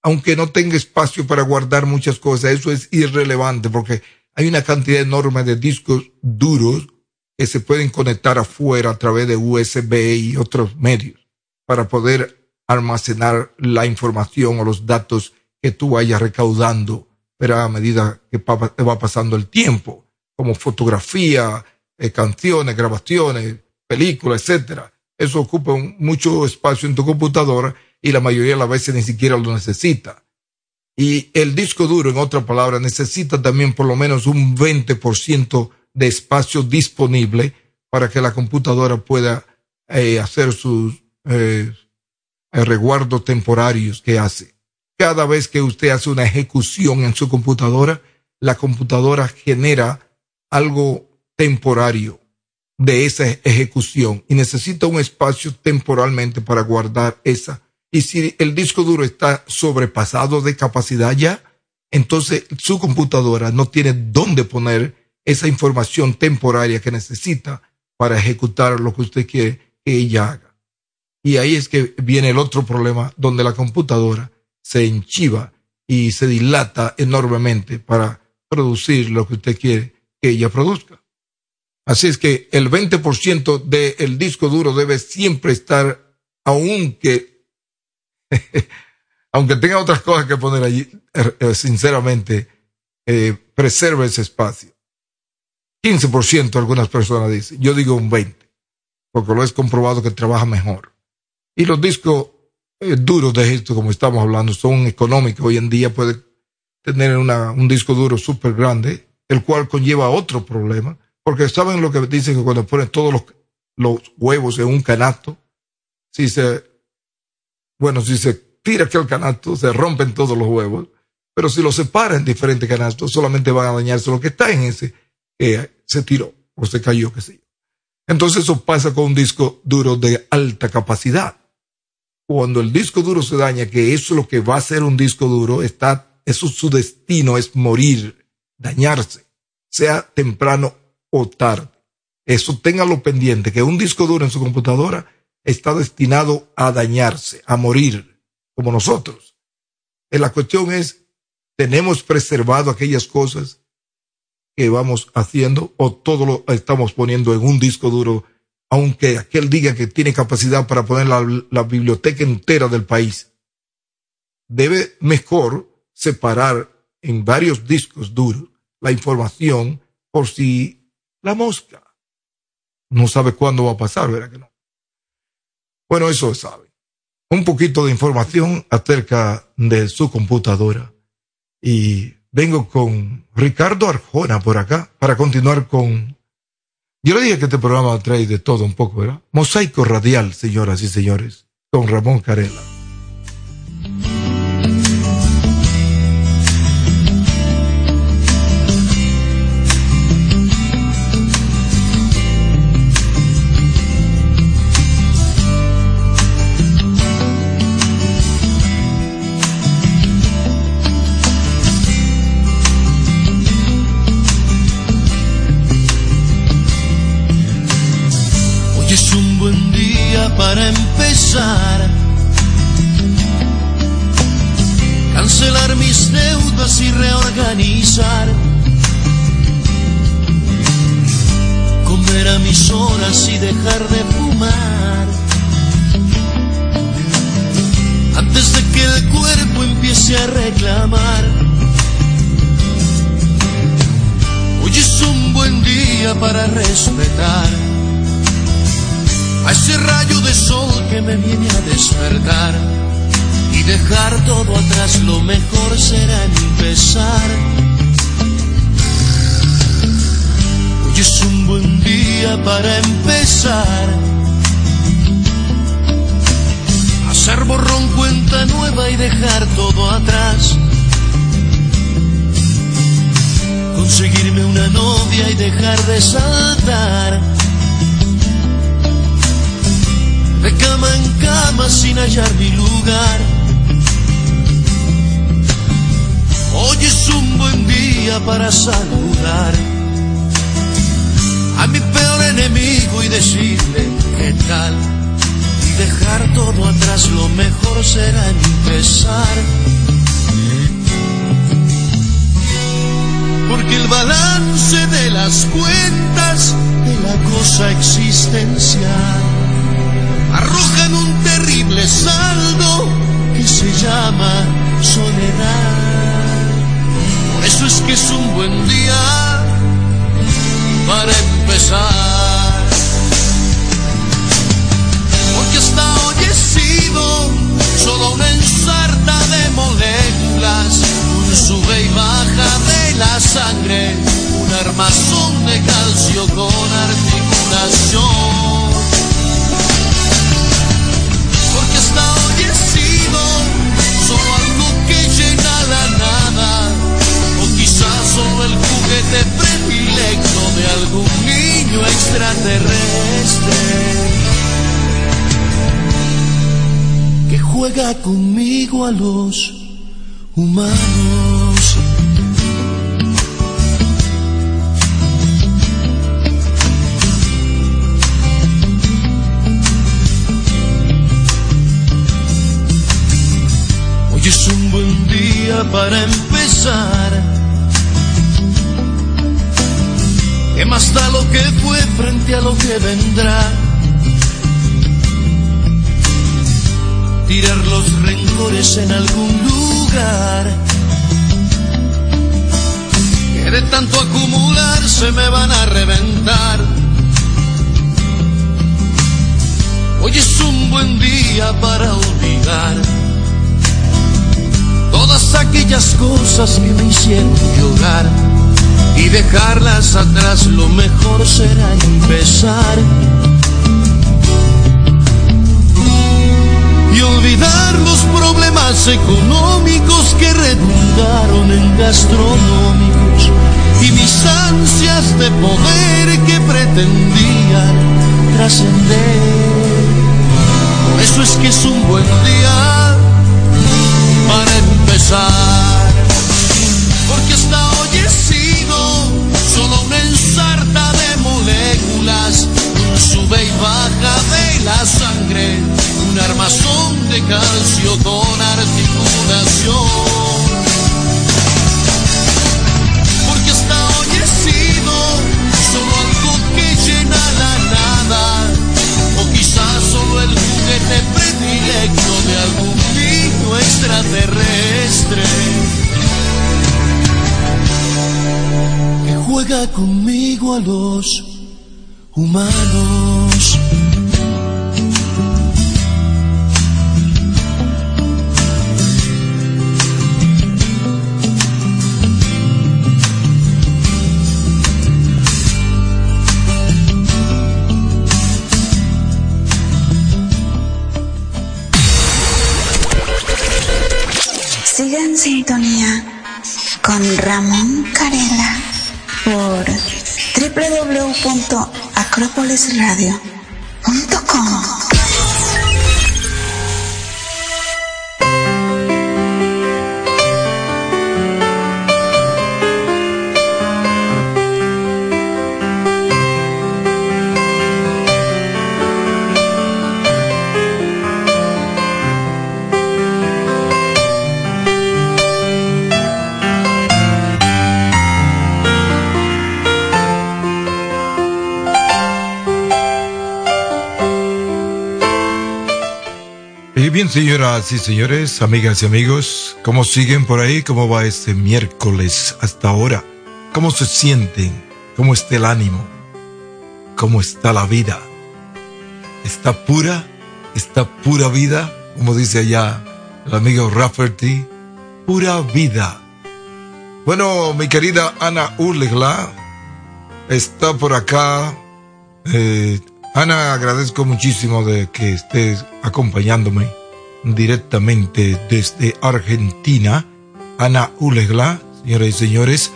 aunque no tenga espacio para guardar muchas cosas, eso es irrelevante porque hay una cantidad enorme de discos duros que se pueden conectar afuera a través de USB y otros medios para poder almacenar la información o los datos que tú vayas recaudando, pero a medida que va pasando el tiempo, como fotografía, eh, canciones, grabaciones, películas, etcétera. Eso ocupa mucho espacio en tu computadora y la mayoría de las veces ni siquiera lo necesita. Y el disco duro, en otra palabra, necesita también por lo menos un 20% de espacio disponible para que la computadora pueda eh, hacer sus eh, reguardos temporarios que hace. Cada vez que usted hace una ejecución en su computadora, la computadora genera algo temporario de esa ejecución y necesita un espacio temporalmente para guardar esa y si el disco duro está sobrepasado de capacidad ya, entonces su computadora no tiene dónde poner esa información temporaria que necesita para ejecutar lo que usted quiere que ella haga. Y ahí es que viene el otro problema donde la computadora se enchiva y se dilata enormemente para producir lo que usted quiere que ella produzca. Así es que el 20% del disco duro debe siempre estar, aunque aunque tenga otras cosas que poner allí, er, eh, sinceramente, eh, preserve ese espacio. 15% algunas personas dicen, yo digo un 20%, porque lo es comprobado que trabaja mejor. Y los discos eh, duros de esto, como estamos hablando, son económicos. Hoy en día puede tener una, un disco duro súper grande, el cual conlleva otro problema, porque saben lo que dicen que cuando ponen todos los, los huevos en un canasto, si se bueno, si se tira aquel canasto, se rompen todos los huevos. Pero si lo separa en diferentes canastos, solamente van a dañarse lo que está en ese se tiró o se cayó, qué sé yo. Entonces eso pasa con un disco duro de alta capacidad. cuando el disco duro se daña, que eso es lo que va a ser un disco duro, está, eso su destino es morir, dañarse, sea temprano o tarde. Eso téngalo pendiente, que un disco duro en su computadora está destinado a dañarse, a morir, como nosotros. Y la cuestión es, ¿tenemos preservado aquellas cosas que vamos haciendo o todo lo estamos poniendo en un disco duro aunque aquel diga que tiene capacidad para poner la, biblioteca entera del país, debe mejor separar en varios discos duros la información por si la mosca no sabe cuándo va a pasar, ¿verdad que no? Bueno, eso sabe. Un poquito de información acerca de su computadora. Y vengo con Ricardo Arjona por acá para continuar con yo le dije que este programa trae de todo un poco, ¿verdad? Mosaico radial, señoras y señores, con Ramón Carela. Extraterrestre que juega conmigo a los humanos. Hoy es un buen día para empezar ¿Qué más da lo que fue frente a lo que vendrá? Tirar los rencores en algún lugar. Que de tanto acumular se me van a reventar. Hoy es un buen día para olvidar todas aquellas cosas que me hicieron llorar y dejarlas atrás, lo mejor será empezar. Y olvidar los problemas económicos que redundaron en gastronómicos y mis ansias de poder que pretendían trascender. Por eso es que es un buen día para empezar. Un armazón de calcio con articulación. predilecto de algún niño extraterrestre que juega conmigo a los humanos. Ramón Carela por www.acropolisradio.com. señoras y señores, amigas y amigos, ¿cómo siguen por ahí? ¿Cómo va este miércoles hasta ahora? ¿Cómo se sienten? ¿Cómo está el ánimo? ¿Cómo está la vida? ¿Está pura? ¿Está pura vida? Como dice allá el amigo Rafferty, pura vida. Bueno, mi querida Ana Urlegla está por acá. Eh, Ana, agradezco muchísimo de que estés acompañándome directamente desde Argentina, Ana Ulegla, señoras y señores.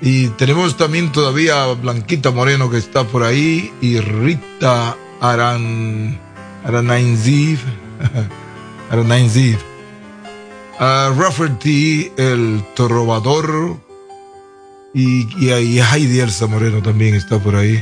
Y tenemos también todavía Blanquita Moreno que está por ahí y Rita Aran, Aranainziv, Aranainziv. Uh, Rafferty, el Torrobador y, y, y Heidi Elsa Moreno también está por ahí.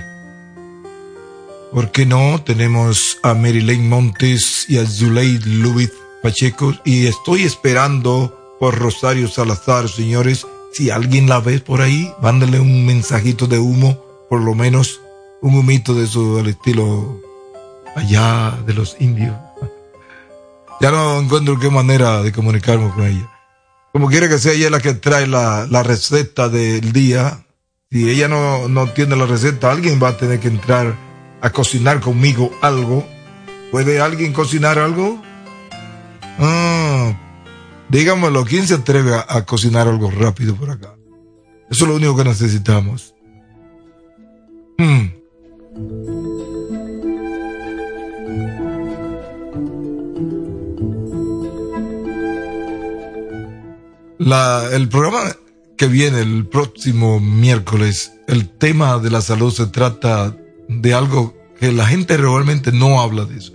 ¿Por qué no? Tenemos a Marilyn Montes y a Zuleid Lubit Pacheco y estoy esperando por Rosario Salazar, señores. Si alguien la ve por ahí, mándale un mensajito de humo, por lo menos un humito de su estilo allá de los indios. Ya no encuentro qué manera de comunicarme con ella. Como quiera que sea ella la que trae la, la receta del día, si ella no, no tiene la receta, alguien va a tener que entrar a cocinar conmigo algo. ¿Puede alguien cocinar algo? Ah, dígamelo, ¿quién se atreve a, cocinar algo rápido por acá? Eso es lo único que necesitamos. Hmm. La, el programa que viene el próximo miércoles, el tema de la salud se trata de algo que la gente realmente no habla de eso.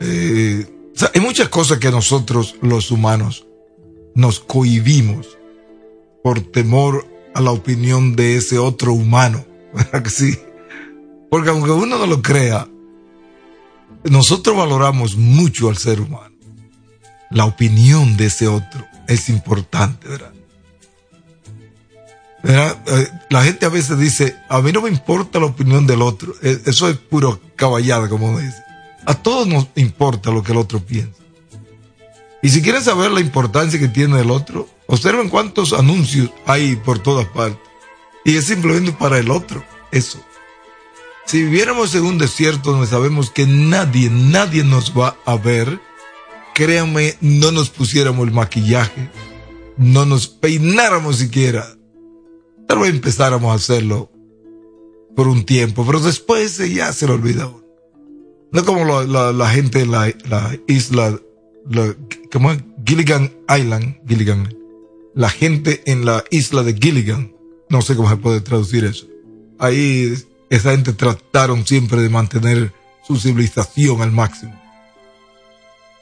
Eh, hay muchas cosas que nosotros los humanos nos cohibimos por temor a la opinión de ese otro humano. ¿Verdad sí? Porque aunque uno no lo crea, nosotros valoramos mucho al ser humano. La opinión de ese otro es importante, ¿verdad? Eh, la gente a veces dice, a mí no me importa la opinión del otro. Eh, eso es puro caballada, como dice. A todos nos importa lo que el otro piensa. Y si quieren saber la importancia que tiene el otro, observen cuántos anuncios hay por todas partes. Y es simplemente para el otro, eso. Si viviéramos en un desierto donde sabemos que nadie, nadie nos va a ver, créanme, no nos pusiéramos el maquillaje, no nos peináramos siquiera Tal vez empezáramos a hacerlo por un tiempo, pero después ya se lo olvidó. No como la, gente en la, isla, como Gilligan Island, Gilligan, la gente en la isla de Gilligan, no sé cómo se puede traducir eso. Ahí esa gente trataron siempre de mantener su civilización al máximo.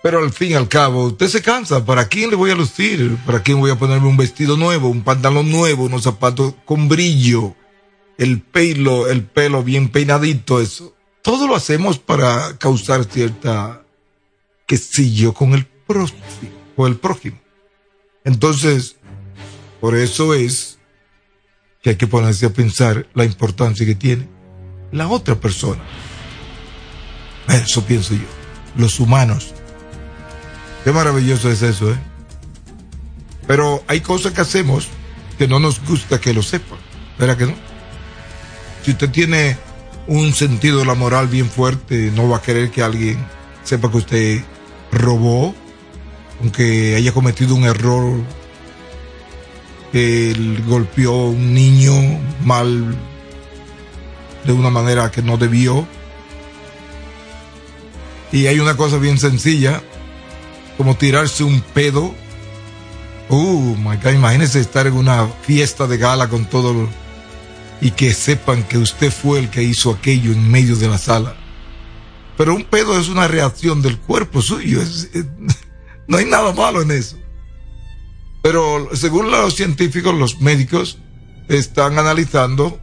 Pero al fin y al cabo, usted se cansa. ¿Para quién le voy a lucir? ¿Para quién voy a ponerme un vestido nuevo, un pantalón nuevo, unos zapatos con brillo? El pelo, el pelo bien peinadito, eso. Todo lo hacemos para causar cierta, yo, con el próximo, con el prójimo. Entonces, por eso es que hay que ponerse a pensar la importancia que tiene la otra persona. Eso pienso yo. Los humanos. Qué maravilloso es eso, ¿eh? Pero hay cosas que hacemos que no nos gusta que lo sepan. ¿Verdad que no? Si usted tiene un sentido de la moral bien fuerte, no va a querer que alguien sepa que usted robó, aunque haya cometido un error, que él golpeó a un niño mal de una manera que no debió. Y hay una cosa bien sencilla, como tirarse un pedo. Uh, my God, imagínese estar en una fiesta de gala con todo y que sepan que usted fue el que hizo aquello en medio de la sala. Pero un pedo es una reacción del cuerpo suyo. no hay nada malo en eso. Pero según los científicos, los médicos están analizando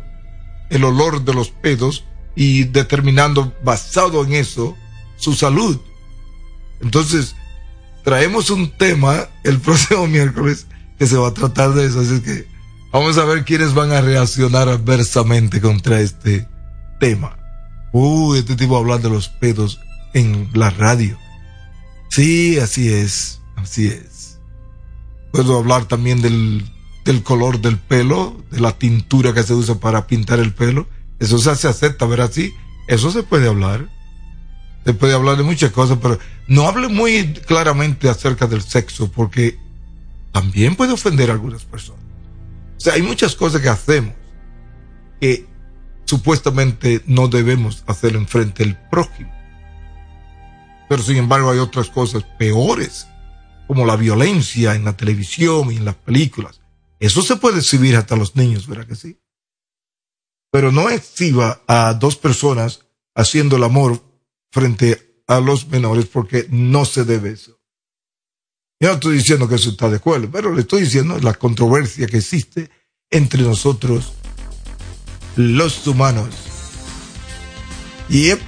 el olor de los pedos y determinando basado en eso su salud. Entonces, traemos un tema el próximo miércoles que se va a tratar de eso. Así que vamos a ver quiénes van a reaccionar adversamente contra este tema. Uy, este tipo hablar de los pedos en la radio. Sí, así es, así es. Puedo hablar también del del color del pelo, de la tintura que se usa para pintar el pelo. Eso se acepta, ver así. Eso se puede hablar. Se puede hablar de muchas cosas, pero no hable muy claramente acerca del sexo, porque también puede ofender a algunas personas. O sea, hay muchas cosas que hacemos que supuestamente no debemos hacer en frente del prójimo. Pero sin embargo hay otras cosas peores, como la violencia en la televisión y en las películas. Eso se puede exhibir hasta los niños, ¿verdad que sí? Pero no exhiba a dos personas haciendo el amor frente a los menores porque no se debe eso. Yo no estoy diciendo que eso está de acuerdo, pero le estoy diciendo la controversia que existe entre nosotros, los humanos. Yep.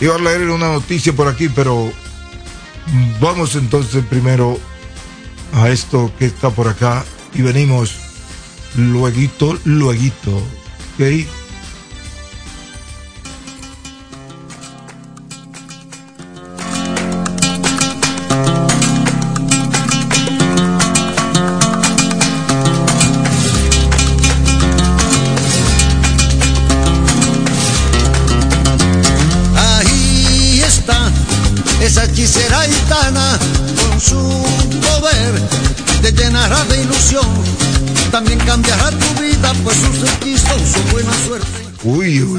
Iba a leer una noticia por aquí, pero vamos entonces primero a esto que está por acá y venimos lueguito, lueguito. ¿Ok?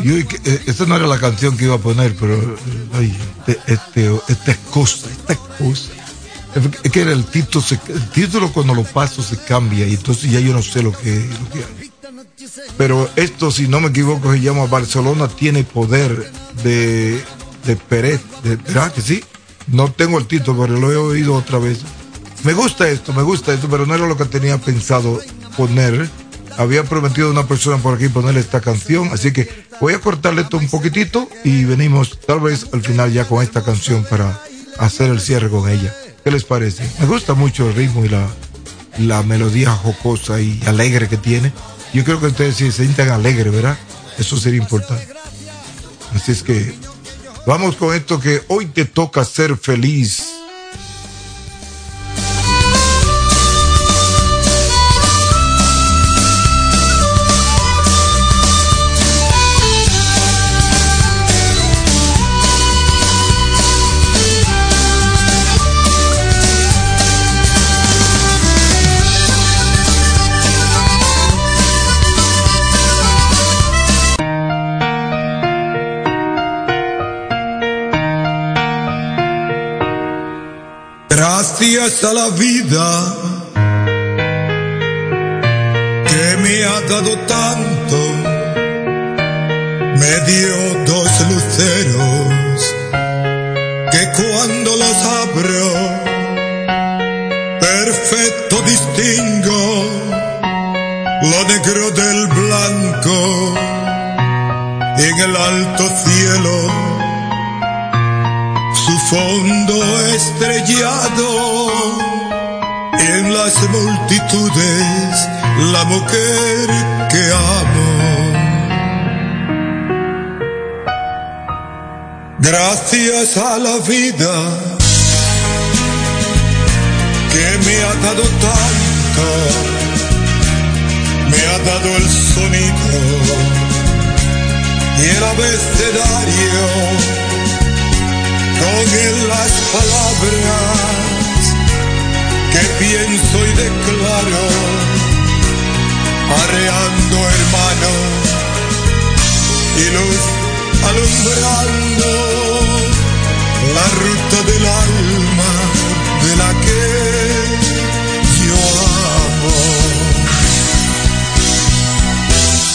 Que, eh, esta no era la canción que iba a poner, pero eh, ay, este, este, esta es cosa, esta es cosa. Es que- era el título, el título cuando lo paso se cambia y entonces ya yo no sé lo que, lo que hay. Pero esto, si no me equivoco, se llama Barcelona tiene poder de, de Pérez, de, ¿verdad que sí? No tengo el título, pero lo he oído otra vez. Me gusta esto, me gusta esto, pero no era lo que tenía pensado poner. Había prometido a una persona por aquí ponerle esta canción, así que voy a cortarle esto un poquitito y venimos tal vez al final ya con esta canción para hacer el cierre con ella. ¿Qué les parece? Me gusta mucho el ritmo y la, la melodía jocosa y alegre que tiene. Yo creo que ustedes sí se sientan alegres, ¿verdad? Eso sería importante. Así es que vamos con esto que hoy te toca ser feliz. Gracias a la vida que me ha dado tanto, me dio dos luceros que cuando los abro, perfecto distingo lo negro del blanco en el alto cielo fondo estrellado en las multitudes, la mujer que amo. Gracias a la vida que me ha dado tanto me ha dado el sonido y el abecedario con las palabras que pienso y declaro arreando hermano y luz alumbrando la ruta del alma de la que yo amo.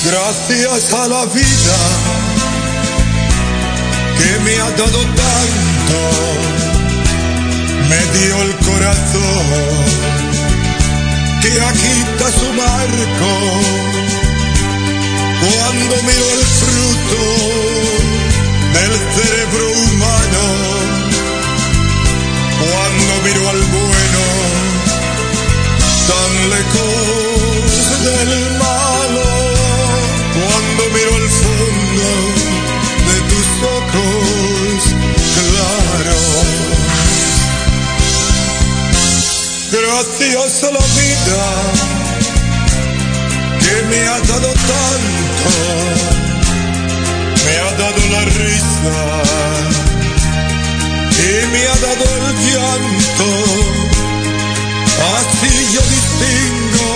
Gracias a la vida que me ha dado tanto, me dio el corazón que agita su marco cuando miro el fruto del cerebro humano, cuando miro al bueno tan lejos del malo ojos claros. Gracias a la vida que me ha dado tanto, me ha dado la risa y me ha dado el llanto. Así yo distingo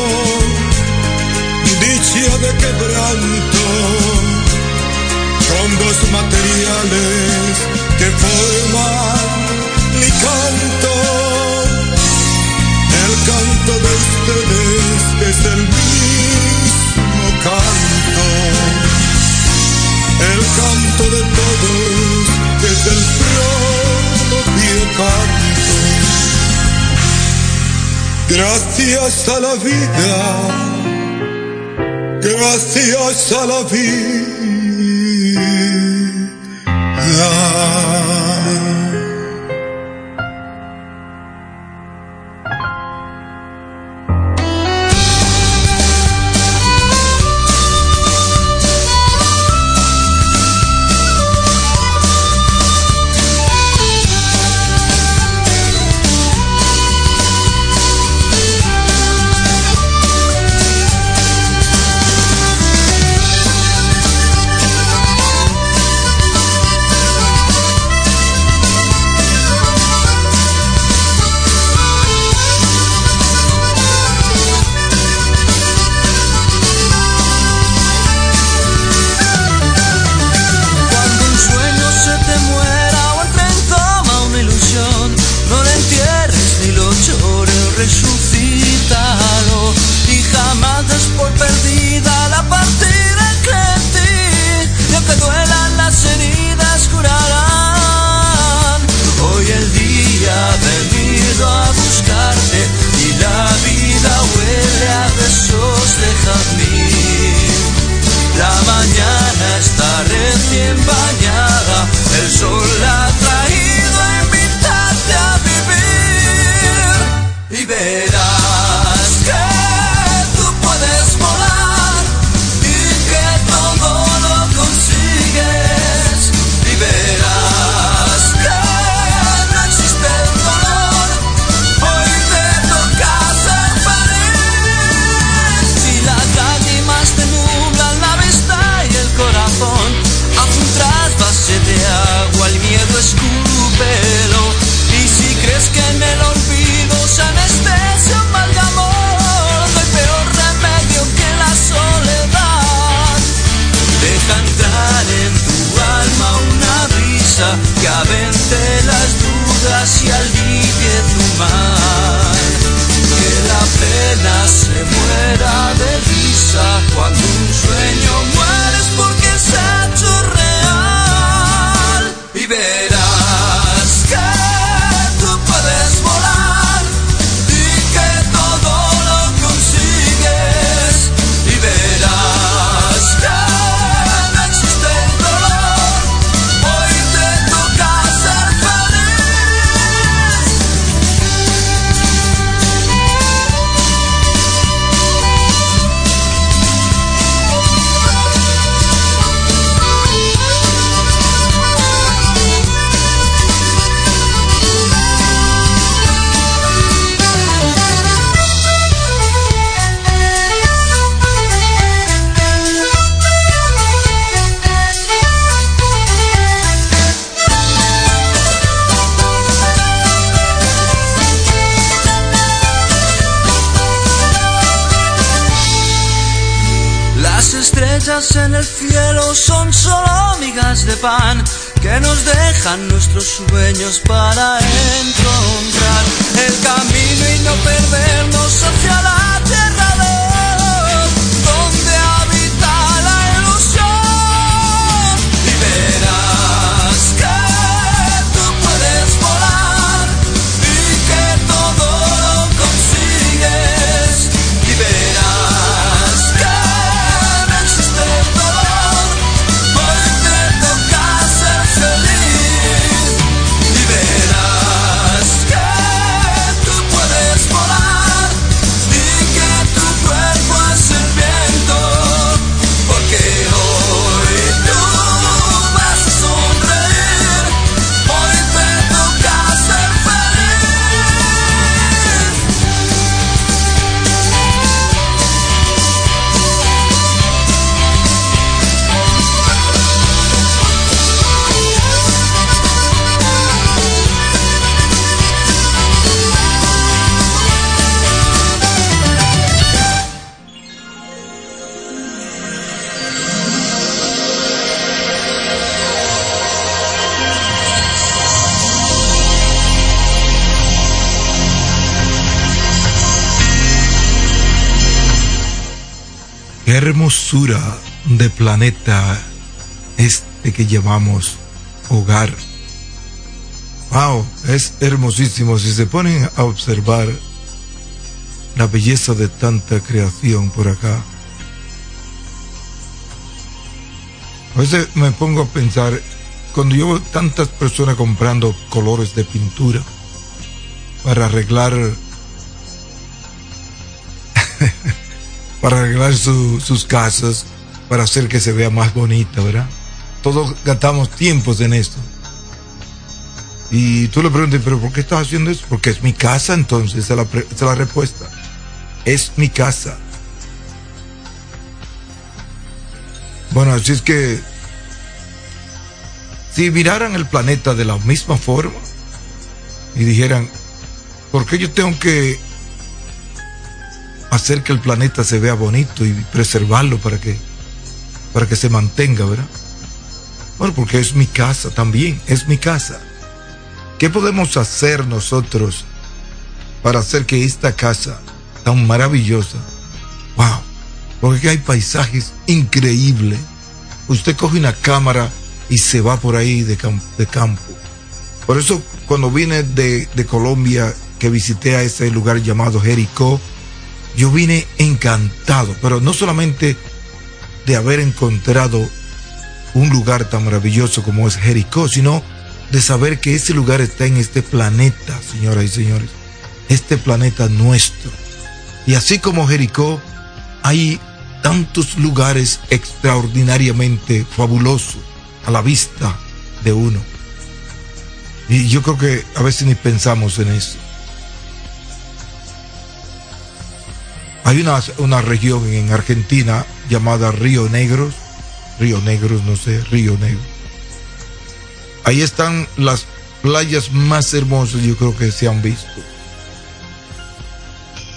dicha de quebranto, con dos materiales que forman mi canto. El canto de ustedes es el mismo canto. El canto de todos es el propio canto. Gracias a la vida gracias a la vida. the. Planeta este que llamamos hogar. Wow, es hermosísimo si se ponen a observar la belleza de tanta creación por acá. A veces me pongo a pensar, cuando yo veo tantas personas comprando colores de pintura para arreglar para arreglar sus casas, para hacer que se vea más bonita, ¿verdad? Todos gastamos tiempos en esto. Y tú le preguntas, ¿pero por qué estás haciendo eso? Porque es mi casa, entonces, esa es la, esa es la respuesta. Es mi casa. Bueno, así es que si miraran el planeta de la misma forma y dijeran, ¿por qué yo tengo que hacer que el planeta se vea bonito y preservarlo para que, para que se mantenga, ¿verdad? Bueno, porque es mi casa también, es mi casa. ¿Qué podemos hacer nosotros para hacer que esta casa tan maravillosa, wow, porque hay paisajes increíbles. Usted coge una cámara y se va por ahí de, campo. Por eso cuando vine de, de Colombia, que visité a ese lugar llamado Jericó, yo vine encantado, pero no solamente de haber encontrado un lugar tan maravilloso como es Jericó, sino de saber que ese lugar está en este planeta, señoras y señores, este planeta nuestro. Y así como Jericó, hay tantos lugares extraordinariamente fabulosos a la vista de uno. Y yo creo que a veces ni pensamos en eso. Hay una, una región en Argentina llamada Río Negros, Río Negros, no sé, Río Negro. Ahí están las playas más hermosas, yo creo que se han visto.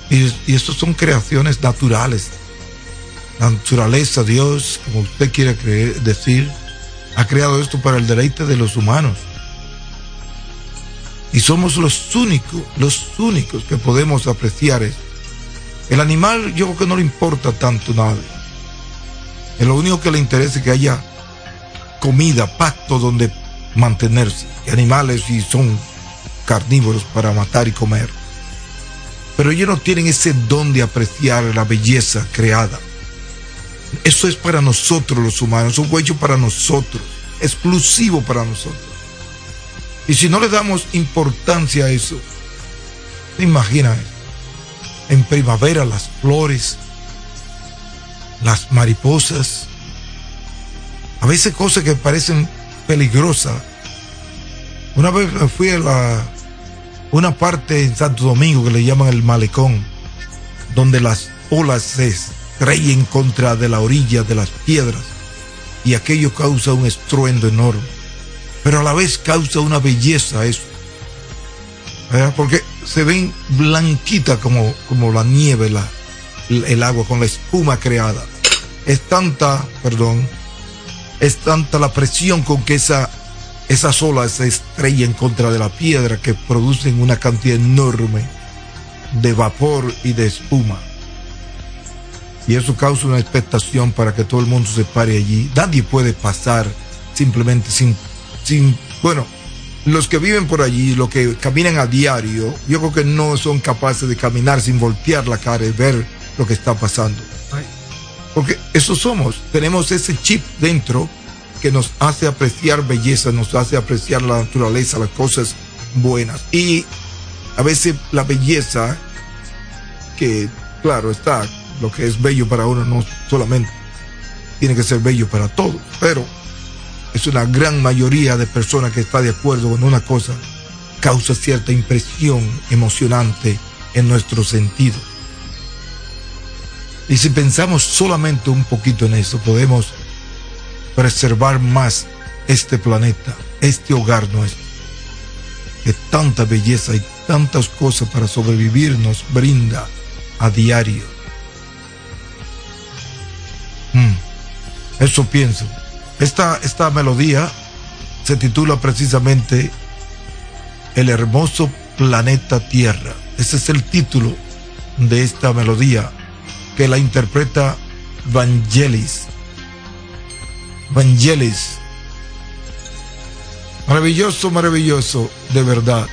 Y, y estos son creaciones naturales. La naturaleza, Dios, como usted quiera creer, decir, ha creado esto para el deleite de los humanos. Y somos los únicos, los únicos que podemos apreciar esto. El animal yo creo que no le importa tanto nada. Es lo único que le interesa es que haya comida, pacto donde mantenerse. Animales y son carnívoros para matar y comer. Pero ellos no tienen ese don de apreciar la belleza creada. Eso es para nosotros los humanos, es un hecho para nosotros, exclusivo para nosotros. Y si no le damos importancia a eso, ¿te imaginas? en primavera las flores, las mariposas, a veces cosas que parecen peligrosas. Una vez fui a la, una parte en Santo Domingo que le llaman el malecón, donde las olas se estrellen contra de la orilla de las piedras y aquello causa un estruendo enorme, pero a la vez causa una belleza eso. Porque se ven blanquita como, como la nieve, la, el agua con la espuma creada. es tanta, perdón, es tanta la presión con que esa, esas olas se estrellan contra de la piedra que producen una cantidad enorme de vapor y de espuma. Y eso causa una expectación para que todo el mundo se pare allí. Nadie puede pasar simplemente sin, sin, bueno, los que viven por allí, los que caminan a diario, yo creo que no son capaces de caminar sin voltear la cara y ver lo que está pasando. Porque eso somos, tenemos ese chip dentro que nos hace apreciar belleza, nos hace apreciar la naturaleza, las cosas buenas. Y a veces la belleza, que claro está, lo que es bello para uno no solamente tiene que ser bello para todos, pero es una gran mayoría de personas que está de acuerdo con una cosa, causa cierta impresión emocionante en nuestro sentido. Y si pensamos solamente un poquito en eso, podemos preservar más este planeta, este hogar nuestro, que tanta belleza y tantas cosas para sobrevivir nos brinda a diario. Mm, eso pienso. Esta, esta melodía se titula precisamente El hermoso planeta Tierra. Ese es el título de esta melodía que la interpreta Vangelis. Vangelis. Maravilloso, maravilloso, de verdad.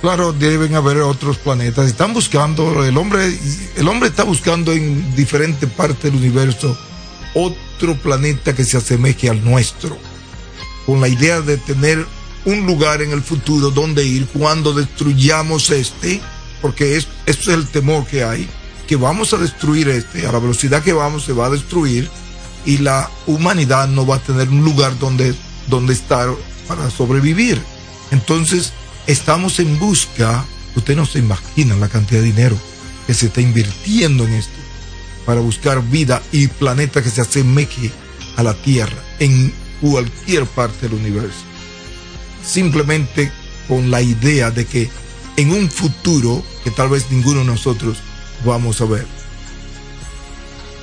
Claro, deben haber otros planetas. Están buscando, el hombre, el hombre está buscando en diferentes partes del universo otro planeta que se asemeje al nuestro, con la idea de tener un lugar en el futuro donde ir cuando destruyamos este, porque es, es el temor que hay, que vamos a destruir este, a la velocidad que vamos se va a destruir y la humanidad no va a tener un lugar donde, donde estar para sobrevivir. Entonces, estamos en busca, usted no se imagina la cantidad de dinero que se está invirtiendo en esto, para buscar vida y planeta que se asemeje a la Tierra en cualquier parte del universo. Simplemente con la idea de que en un futuro que tal vez ninguno de nosotros vamos a ver.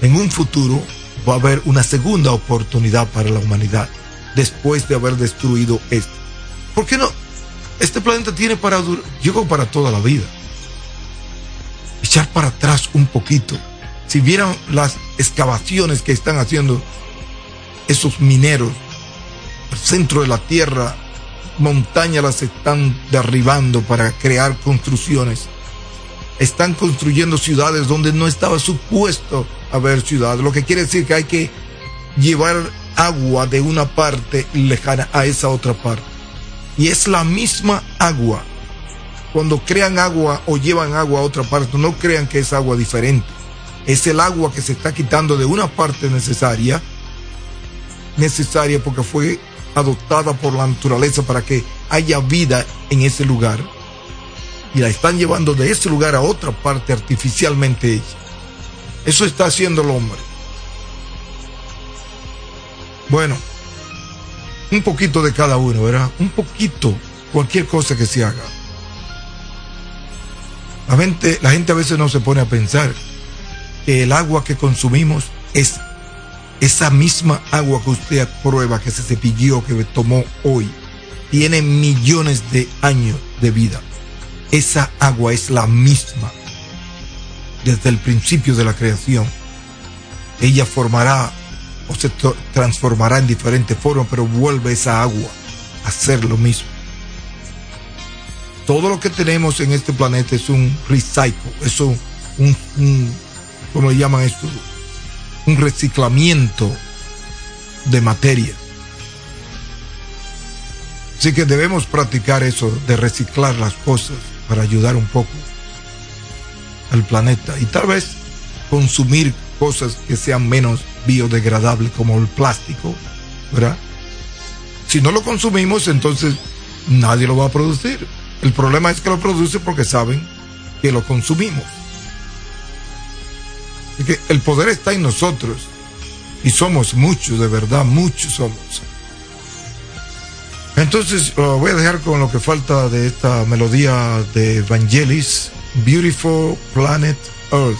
En un futuro va a haber una segunda oportunidad para la humanidad después de haber destruido este. ¿Por qué no? Este planeta tiene para llegó para toda la vida. Echar para atrás un poquito. Si vieran las excavaciones que están haciendo esos mineros al centro de la tierra, montañas las están derribando para crear construcciones están construyendo ciudades donde no estaba supuesto haber ciudades, lo que quiere decir que hay que llevar agua de una parte lejana a esa otra parte. Y es la misma agua. Cuando crean agua o llevan agua a otra parte, no crean que es agua diferente. Es el agua que se está quitando de una parte necesaria, necesaria porque fue adoptada por la naturaleza para que haya vida en ese lugar y la están llevando de ese lugar a otra parte artificialmente hecha. Eso está haciendo el hombre. Bueno, un poquito de cada uno, ¿verdad? Un poquito, cualquier cosa que se haga. La gente, la gente a veces no se pone a pensar que el agua que consumimos es esa misma agua que usted prueba, que se cepilló, que tomó hoy. Tiene millones de años de vida esa agua es la misma desde el principio de la creación. Ella formará o se transformará en diferentes formas, pero vuelve esa agua a ser lo mismo. Todo lo que tenemos en este planeta es un recycle, es un, ¿cómo le llaman esto? Un reciclamiento de materia. Así que debemos practicar eso de reciclar las cosas para ayudar un poco al planeta y tal vez consumir cosas que sean menos biodegradables como el plástico, ¿verdad? Si no lo consumimos, entonces nadie lo va a producir. El problema es que lo produce porque saben que lo consumimos. que el poder está en nosotros y somos muchos, de verdad, muchos somos. Entonces voy a dejar con lo que falta de esta melodía de Vangelis, Beautiful Planet Earth.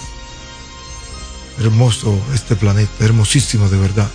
hermoso este planeta, hermosísimo de verdad.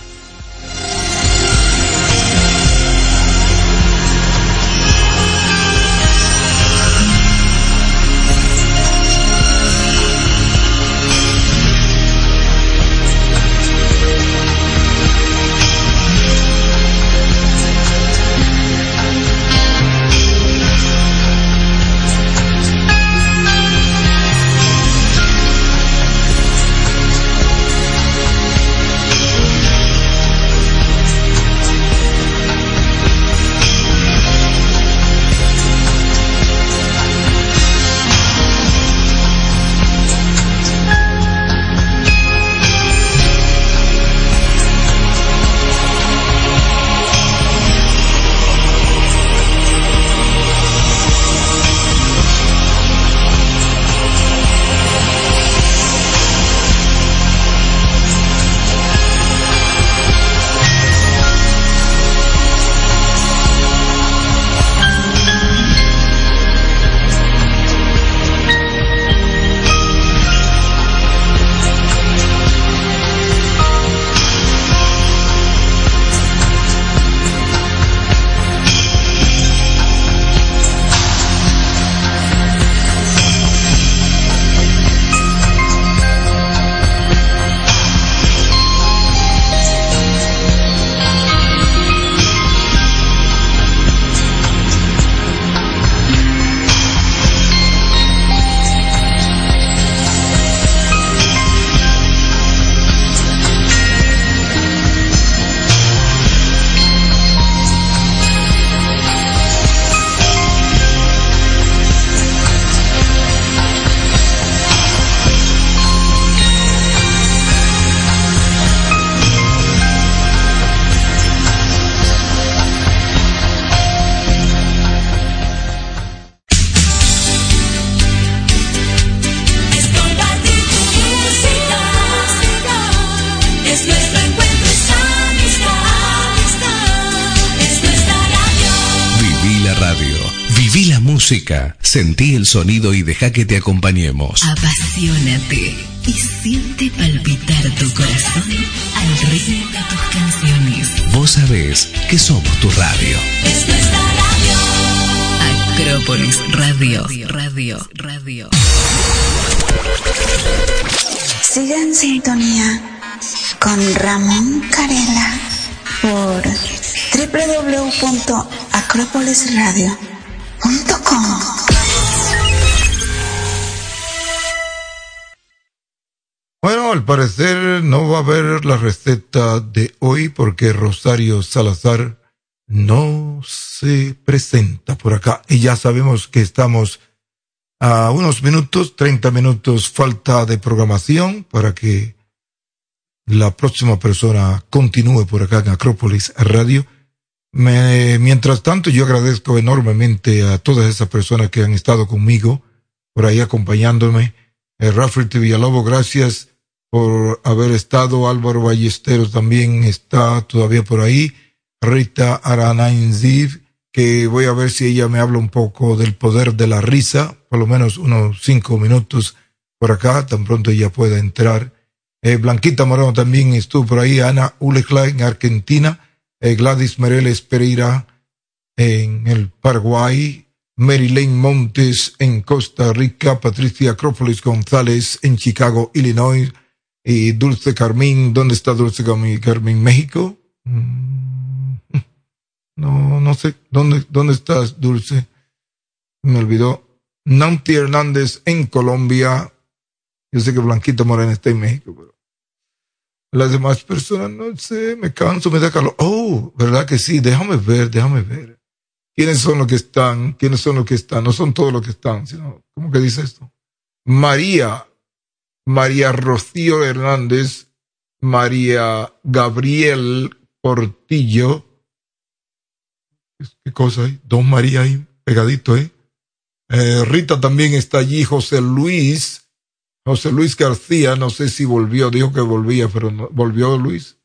Sentí el sonido y deja que te acompañemos. Apasionate y siente palpitar tu corazón al ritmo de tus canciones. Vos sabés que somos tu radio. Es nuestra radio. Acrópolis Radio. Radio. Radio. Sigue en sintonía con Ramón Carela por www.acropolisradio.com. al parecer no va a haber la receta de hoy porque Rosario Salazar no se presenta por acá. Y ya sabemos que estamos a unos minutos, 30 minutos falta de programación para que la próxima persona continúe por acá en Acrópolis Radio. mientras tanto, yo agradezco enormemente a todas esas personas que han estado conmigo por ahí acompañándome. Eh, Rafael Villalobos, gracias por haber estado. Álvaro Ballesteros también está todavía por ahí. Rita Aranainziv, que voy a ver si ella me habla un poco del poder de la risa, por lo menos unos cinco minutos por acá, tan pronto ella pueda entrar. Eh, Blanquita Moreno también estuvo por ahí. Ana Ulekla en Argentina. Eh, Gladys Mereles Pereira en el Paraguay. Mary Lane Montes en Costa Rica. Patricia Acrópolis González en Chicago, Illinois. Y Dulce Carmín, ¿dónde está Dulce Carmín? ¿México? Mm, no, no sé. ¿Dónde, dónde estás, Dulce? Me olvidó. Nanti Hernández en Colombia. Yo sé que Blanquita Morena está en México, pero las demás personas, no sé, me canso, me da calor. Oh, ¿verdad que sí? Déjame ver, déjame ver. ¿Quiénes son los que están? ¿Quiénes son los que están? No son todos los que están, sino, ¿cómo que dice esto? María María Rocío Hernández, María Gabriel Portillo. ¿Qué cosa hay? Dos María ahí, pegadito, ¿eh? ¿eh? Rita también está allí, José Luis, José Luis García, no sé si volvió, dijo que volvía, pero no, volvió Luis.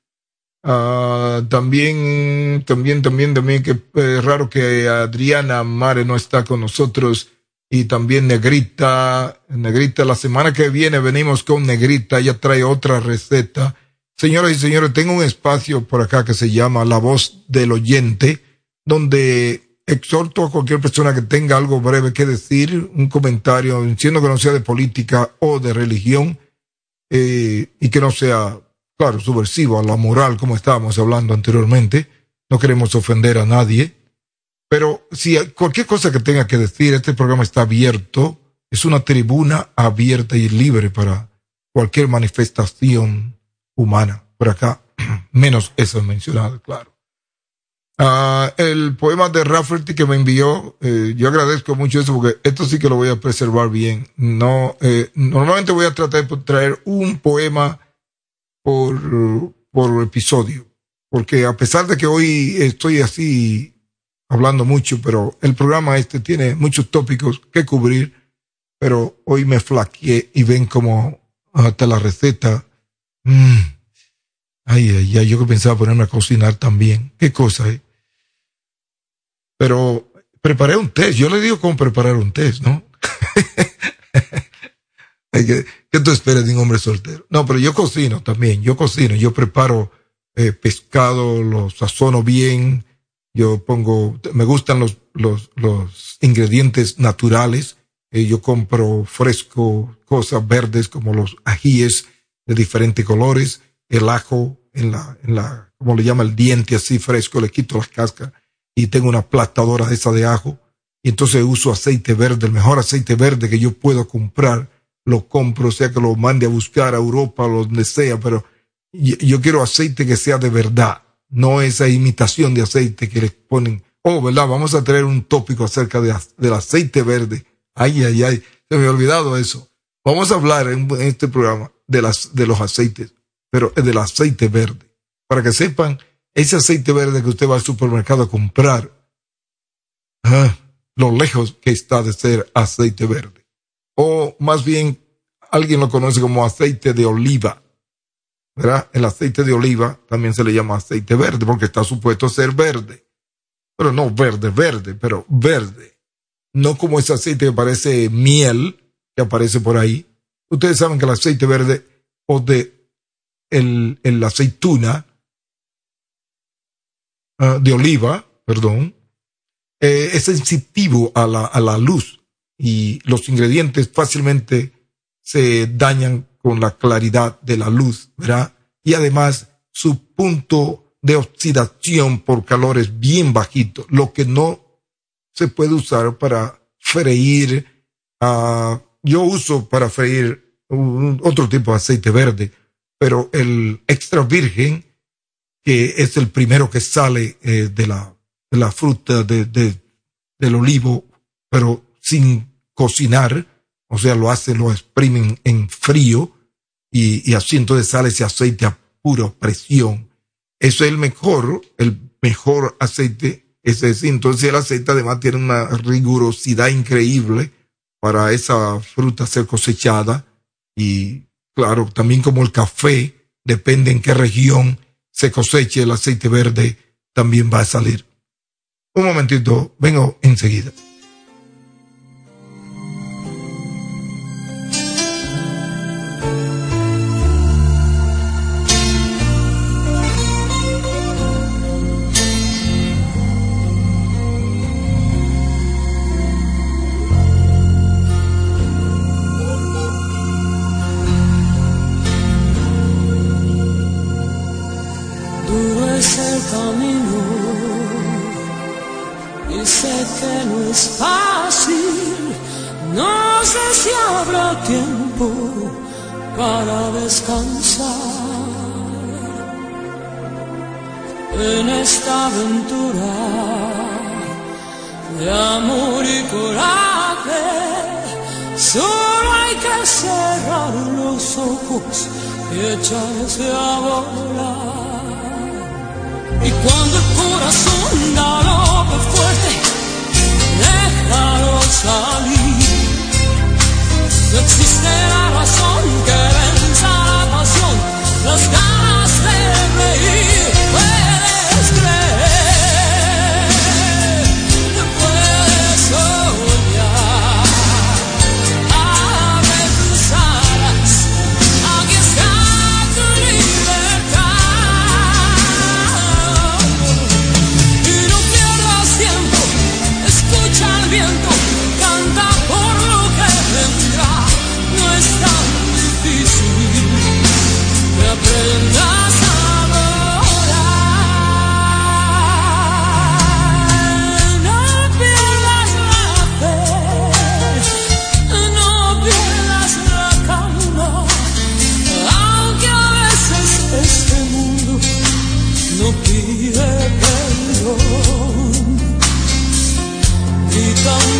Ah, también, también, también, también, que es raro que Adriana Mare no está con nosotros. Y también Negrita. Negrita, la semana que viene venimos con Negrita, ella trae otra receta. Señoras y señores, tengo un espacio por acá que se llama La Voz del Oyente, donde exhorto a cualquier persona que tenga algo breve que decir, un comentario, siendo que no sea de política o de religión, eh, y que no sea, claro, subversivo a la moral, como estábamos hablando anteriormente. No queremos ofender a nadie. Pero si cualquier cosa que tenga que decir, este programa está abierto, es una tribuna abierta y libre para cualquier manifestación humana por acá, menos eso mencionado, claro. Uh, el poema de Rafferty que me envió, eh, yo agradezco mucho eso porque esto sí que lo voy a preservar bien. No, eh, normalmente voy a tratar de traer un poema por, por episodio, porque a pesar de que hoy estoy así hablando mucho, pero el programa este tiene muchos tópicos que cubrir, pero hoy me flaqueé y ven como hasta la receta. Mm, ay, ay, ay, yo que pensaba ponerme a cocinar también. Qué cosa, eh? Pero preparé un test. Yo le digo cómo preparar un test, ¿no? ¿Qué, ¿Qué tú esperas de un hombre soltero? No, pero yo cocino también. Yo cocino. Yo preparo eh, pescado, lo sazono bien. Yo pongo, me gustan los, los, los ingredientes naturales. Eh, yo compro fresco, cosas verdes como los ajíes de diferentes colores, el ajo en la, en la, como le llama el diente así fresco, le quito las cascas y tengo una aplastadora esa de ajo. Y entonces uso aceite verde, el mejor aceite verde que yo puedo comprar, lo compro, sea que lo mande a buscar a Europa o donde sea, pero yo, quiero aceite que sea de verdad, no esa imitación de aceite que les ponen. Oh, ¿verdad? Vamos a traer un tópico acerca de, del aceite verde. Ay, ay, ay, se me ha olvidado eso. Vamos a hablar en, este programa de, las, de los aceites, pero del aceite verde, para que sepan ese aceite verde que usted va al supermercado a comprar, ah, lo lejos que está de ser aceite verde. O más bien, alguien lo conoce como aceite de oliva. El aceite de oliva también se le llama aceite verde porque está supuesto a ser verde. Pero no verde, verde, pero verde. No como ese aceite que parece miel que aparece por ahí. Ustedes saben que el aceite verde o de el, el aceituna Ah, de oliva, perdón, eh, es sensitivo a la, a la luz y los ingredientes fácilmente se dañan con la claridad de la luz, ¿verdad? Y además su punto de oxidación por calor es bien bajito, lo que no se puede usar para freír. Uh, yo uso para freír otro tipo de aceite verde, pero el extra virgen que es el primero que sale eh, de, la, de la fruta de, de, del olivo, pero sin cocinar, o sea, lo hacen, lo exprimen en frío y, y así entonces sale ese aceite a pura presión. Eso es el mejor, el mejor aceite, ese es, entonces el aceite además tiene una rigurosidad increíble para esa fruta ser cosechada y claro, también como el café, depende en qué región se coseche el aceite verde, también va a salir. Un momentito, vengo enseguida.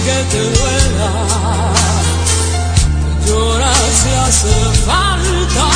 Te duela. Llora si hace falta,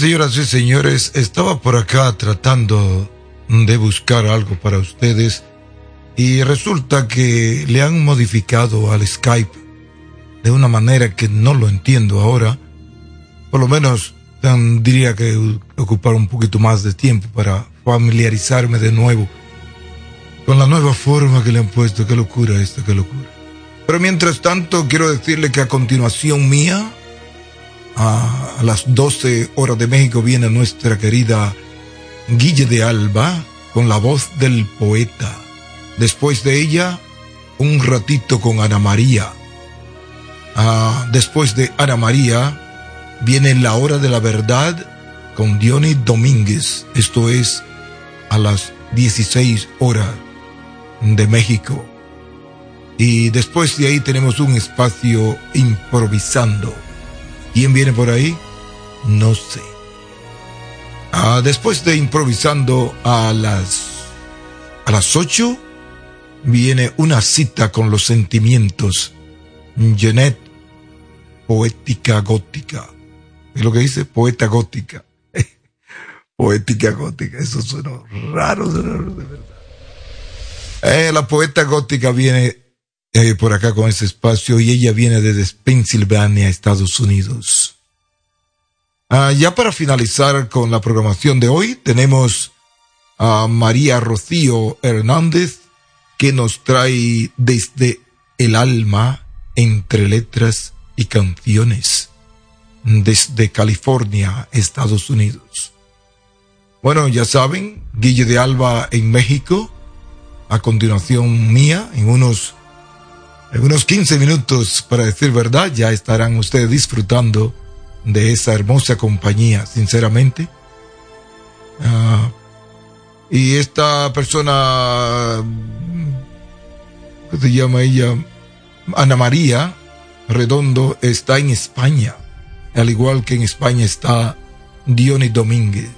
señoras y señores, estaba por acá tratando de buscar algo para ustedes y resulta que le han modificado al Skype de una manera que no lo entiendo ahora. Por lo menos tendría que ocupar un poquito más de tiempo para familiarizarme de nuevo con la nueva forma que le han puesto. Qué locura esta, qué locura. Pero mientras tanto, quiero decirle que a continuación mía, a las 12 horas de México, viene nuestra querida Guille de Alba con la voz del poeta. Después de ella, un ratito con Ana María. Ah, después de Ana María, viene la hora de la verdad con Diony Domínguez. Esto es a las 16 horas de México. Y después de ahí tenemos un espacio improvisando. ¿Quién viene por ahí? No sé. Ah, después de improvisando a las a las 8 viene una cita con los sentimientos. Jeanette, poética gótica. ¿Es lo que dice? Poeta gótica. poética gótica. Eso suena raro, suena raro de verdad. Eh, la poeta gótica viene eh, por acá con ese espacio y ella viene desde Pensilvania, Estados Unidos. Ah, ya para finalizar con la programación de hoy, tenemos a María Rocío Hernández que nos trae desde el alma entre letras y canciones desde California, Estados Unidos. Bueno, ya saben, Guille de Alba en México, a continuación mía, en unos, en unos 15 minutos, para decir verdad, ya estarán ustedes disfrutando de esa hermosa compañía, sinceramente. Ah, y esta persona, ¿qué se llama ella? Ana María Redondo está en España, al igual que en España está Diony Domínguez.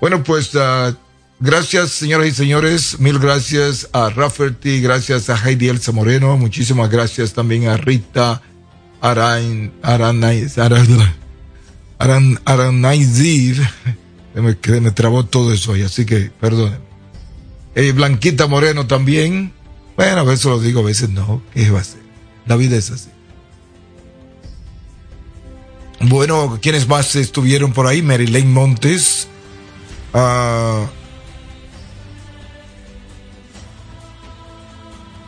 Bueno, pues uh, gracias, señoras y señores. Mil gracias a Rafferty, gracias a Heidi Elsa Moreno, muchísimas gracias también a Rita Aran, Aranaiz, Aran, Aranaizir. Me, me trabó todo eso ahí, así que perdónenme. Eh, Blanquita Moreno también. Bueno, a veces lo digo, a veces no. ¿Qué va a ser? La vida es así. Bueno, ¿quiénes más estuvieron por ahí? Marilyn Montes. Ah,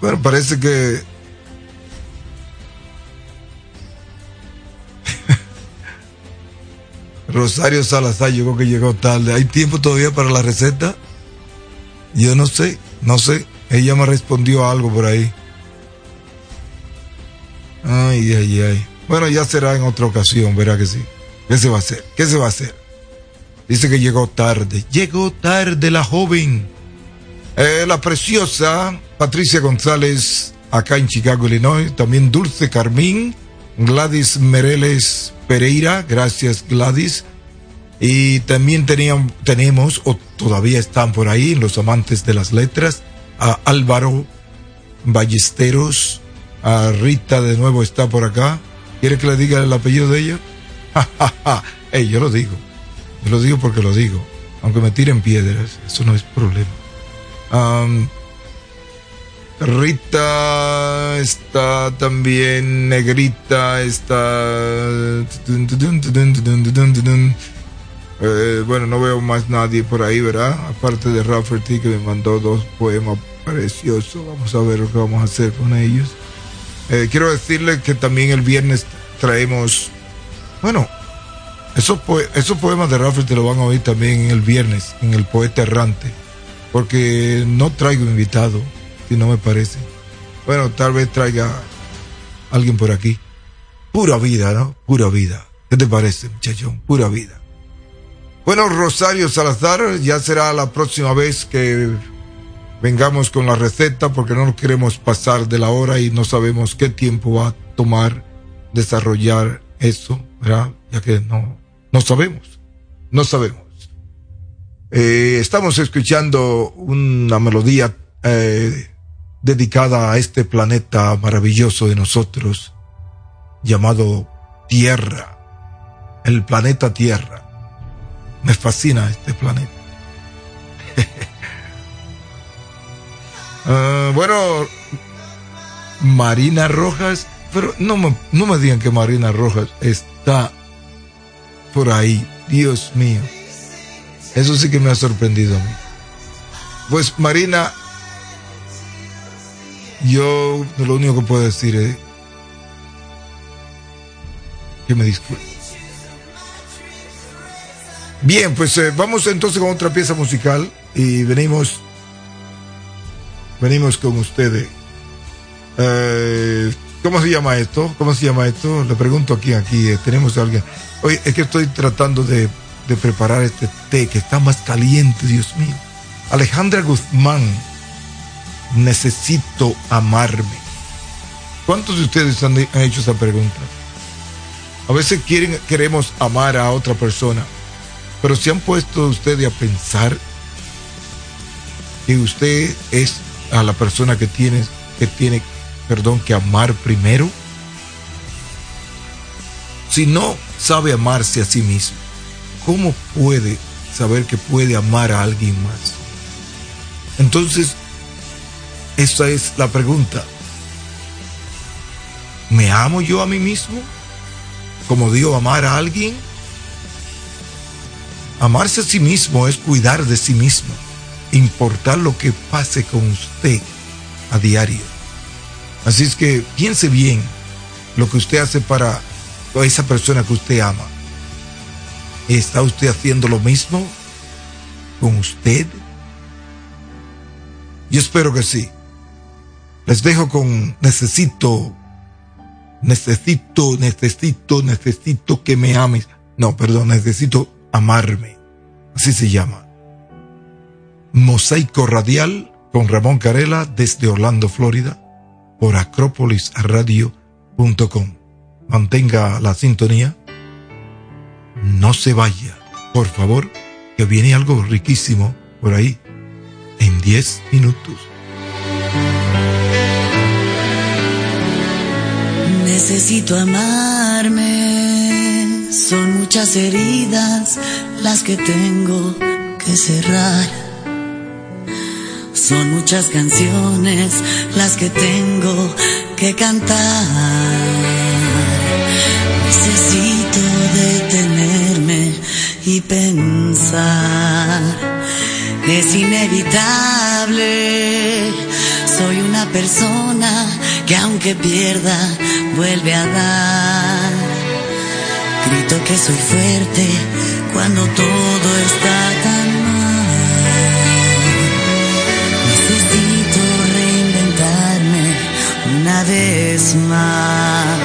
bueno, parece que Rosario Salazar llegó que llegó tarde. ¿Hay tiempo todavía para la receta? Yo no sé, no sé. Ella me respondió algo por ahí. Ay, ay, ay. Bueno, ya será en otra ocasión, verá que sí. ¿Qué se va a hacer? ¿Qué se va a hacer? Dice que llegó tarde. Llegó tarde la joven. Eh, la preciosa Patricia González, acá en Chicago, Illinois. También Dulce Carmín. Gladys Mereles Pereira. Gracias, Gladys. Y también teníamos, tenemos, o todavía están por ahí, los amantes de las letras, a Álvaro Ballesteros. A Rita de nuevo está por acá. ¿Quiere que le diga el apellido de ella? Ey, yo lo digo. Yo lo digo porque lo digo. Aunque me tiren piedras, eso no es problema. Rita está también, Negrita está... Eh, bueno, no veo más nadie por ahí, ¿verdad? Aparte de Rafferty que me mandó dos poemas preciosos. Vamos a ver lo que vamos a hacer con ellos. Eh, quiero decirle que también el viernes traemos, bueno, esos, poemas de Rafferty lo van a oír también el viernes, en el Poeta Errante, porque no traigo invitado, si no me parece. Bueno, tal vez traiga alguien por aquí. Pura vida, ¿no? Pura vida. ¿Qué te parece, muchachón? Pura vida. Bueno, Rosario Salazar, ya será la próxima vez que vengamos con la receta porque no queremos pasar de la hora y no sabemos qué tiempo va a tomar desarrollar eso, ¿verdad? Ya que no, no sabemos, no sabemos. Eh, estamos escuchando una melodía eh, dedicada a este planeta maravilloso de nosotros llamado Tierra, el planeta Tierra. Me fascina este planeta. Ah, bueno, Marina Rojas, pero no me, no me digan que Marina Rojas está por ahí. Dios mío. Eso sí que me ha sorprendido a mí. Pues Marina, yo lo único que puedo decir es que me disculpe. Bien, pues eh, vamos entonces con otra pieza musical y venimos, venimos con ustedes. Eh, ¿Cómo se llama esto? ¿Cómo se llama esto? Le pregunto aquí, aquí, eh, tenemos a alguien. Oye, es que estoy tratando de, de preparar este té que está más caliente, Dios mío. Alejandra Guzmán, necesito amarme. ¿Cuántos de ustedes han, hecho esa pregunta? A veces quieren, queremos amar a otra persona, pero se han puesto ustedes a pensar que usted es a la persona que tiene, que tiene, perdón, que amar primero. Si no sabe amarse a sí mismo, ¿cómo puede saber que puede amar a alguien más? Entonces, esa es la pregunta. ¿Me amo yo a mí mismo? Como digo, amar a alguien. Amarse a sí mismo es cuidar de sí mismo, importar lo que pase con usted a diario. Así es que piense bien lo que usted hace para esa persona que usted ama. ¿Está usted haciendo lo mismo con usted? Yo espero que sí. Les dejo con necesito, necesito, necesito, necesito que me ames. No, perdón, necesito amarme. Así se llama. Mosaico Radial con Ramón Carela desde Orlando, Florida, por acropolisradio.com. Mantenga la sintonía. No se vaya, por favor, que viene algo riquísimo por ahí en 10 minutos. Necesito amarme, son muchas heridas las que tengo que cerrar. Son muchas canciones las que tengo que cantar. Necesito detenerme y pensar. Es inevitable. Soy una persona que aunque pierda, vuelve a dar. Grito que soy fuerte cuando todo está tan mal. Necesito reinventarme una vez más.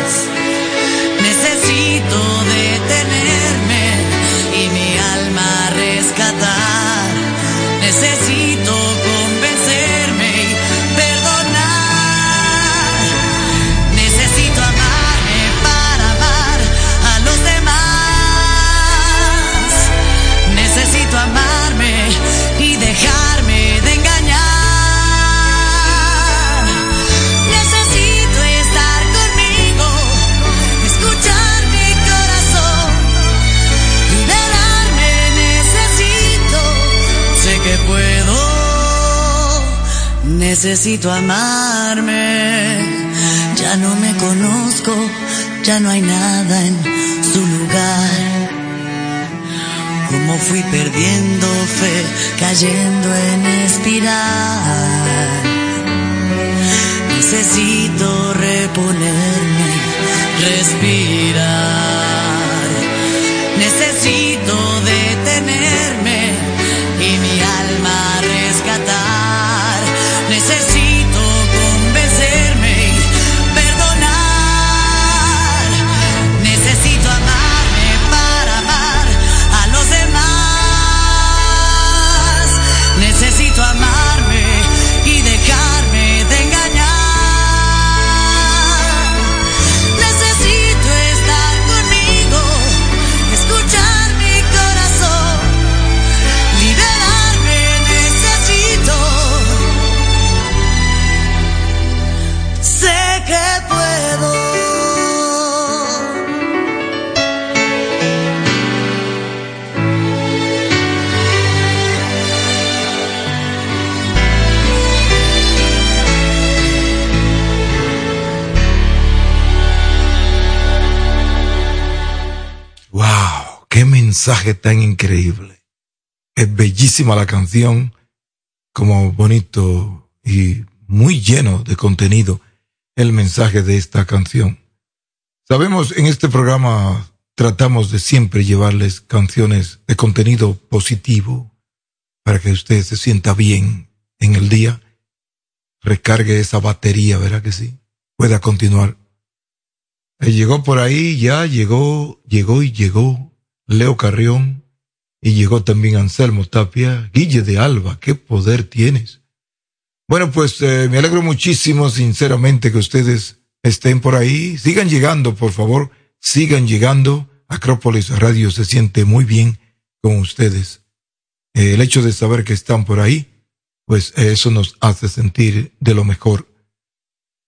Necesito amarme. Ya no me conozco, ya no hay nada en su lugar. Como fui perdiendo fe, cayendo en espiral. Necesito reponerme, Bellísima la canción, como bonito y muy lleno de contenido el mensaje de esta canción. Sabemos en este programa tratamos de siempre llevarles canciones de contenido positivo para que usted se sienta bien en el día, recargue esa batería, ¿verdad que sí? Pueda continuar. Eh, llegó por ahí, ya llegó, llegó y llegó Leo Carrión y llegó también Anselmo Tapia, Guille de Alba, qué poder tienes. Bueno, pues eh, me alegro muchísimo, sinceramente, que ustedes estén por ahí. Sigan llegando, por favor, sigan llegando. Acrópolis Radio se siente muy bien con ustedes. Eh, el hecho de saber que están por ahí, pues eso nos hace sentir de lo mejor.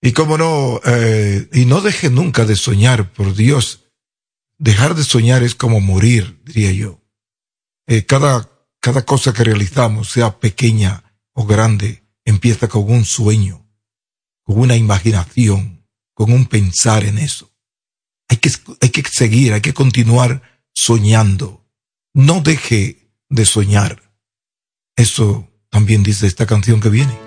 Y cómo no, eh, y no deje nunca de soñar, por Dios. Dejar de soñar es como morir, diría yo. Cada, cada cosa que realizamos, sea pequeña o grande, empieza con un sueño, con una imaginación, con un pensar en eso. Hay que, hay que seguir, hay que continuar soñando. No deje de soñar. Eso también dice esta canción que viene.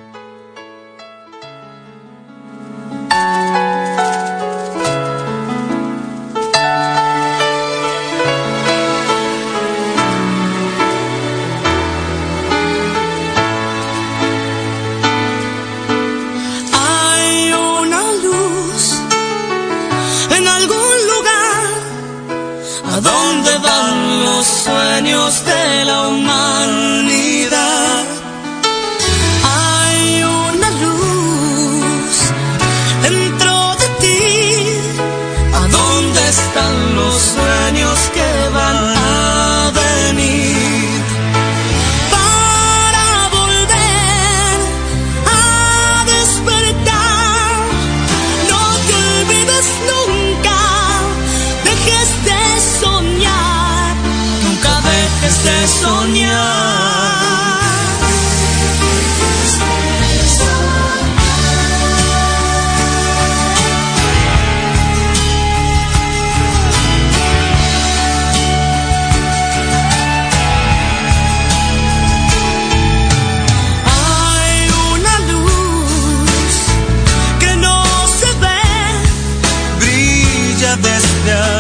destra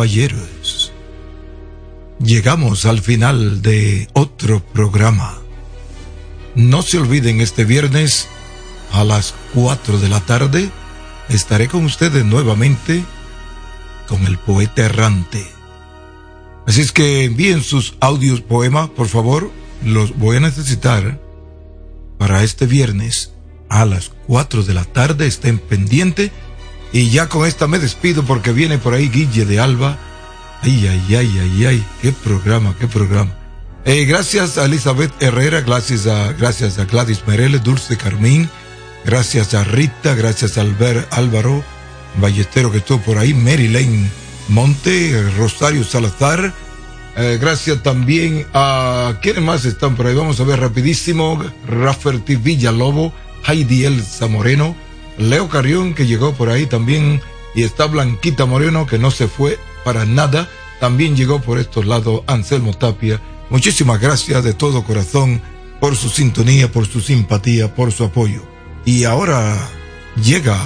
caballeros, llegamos al final de otro programa. No se olviden, este viernes a las 4 de la tarde estaré con ustedes nuevamente con el poeta errante. Así es que envíen sus audios poemas, por favor, los voy a necesitar para este viernes a las 4 de la tarde, estén pendientes. Y ya con esta me despido porque viene por ahí Guille de Alba. Ay, ay, ay, ay, ay, qué programa, qué programa. Eh, gracias a Elizabeth Herrera, gracias a, gracias a Gladys Mereles, Dulce Carmín, gracias a Rita, gracias a Albert Álvaro Ballestero que estuvo por ahí, Mary Lane Monte, Rosario Salazar, eh, gracias también a quienes más están por ahí. Vamos a ver rapidísimo. Rafferty Villalobos, Heidi Elsa Moreno, Leo Carrión que llegó por ahí también y está Blanquita Moreno que no se fue para nada. También llegó por estos lados Anselmo Tapia. Muchísimas gracias de todo corazón por su sintonía, por su simpatía, por su apoyo. Y ahora llega,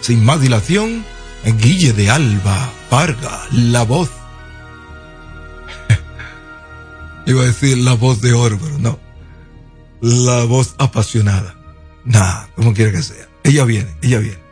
sin más dilación, Guille de Alba, Varga, la voz. Iba a decir la voz de oro, pero no. La voz apasionada. Nada, como quiera que sea. Ella viene, ella viene.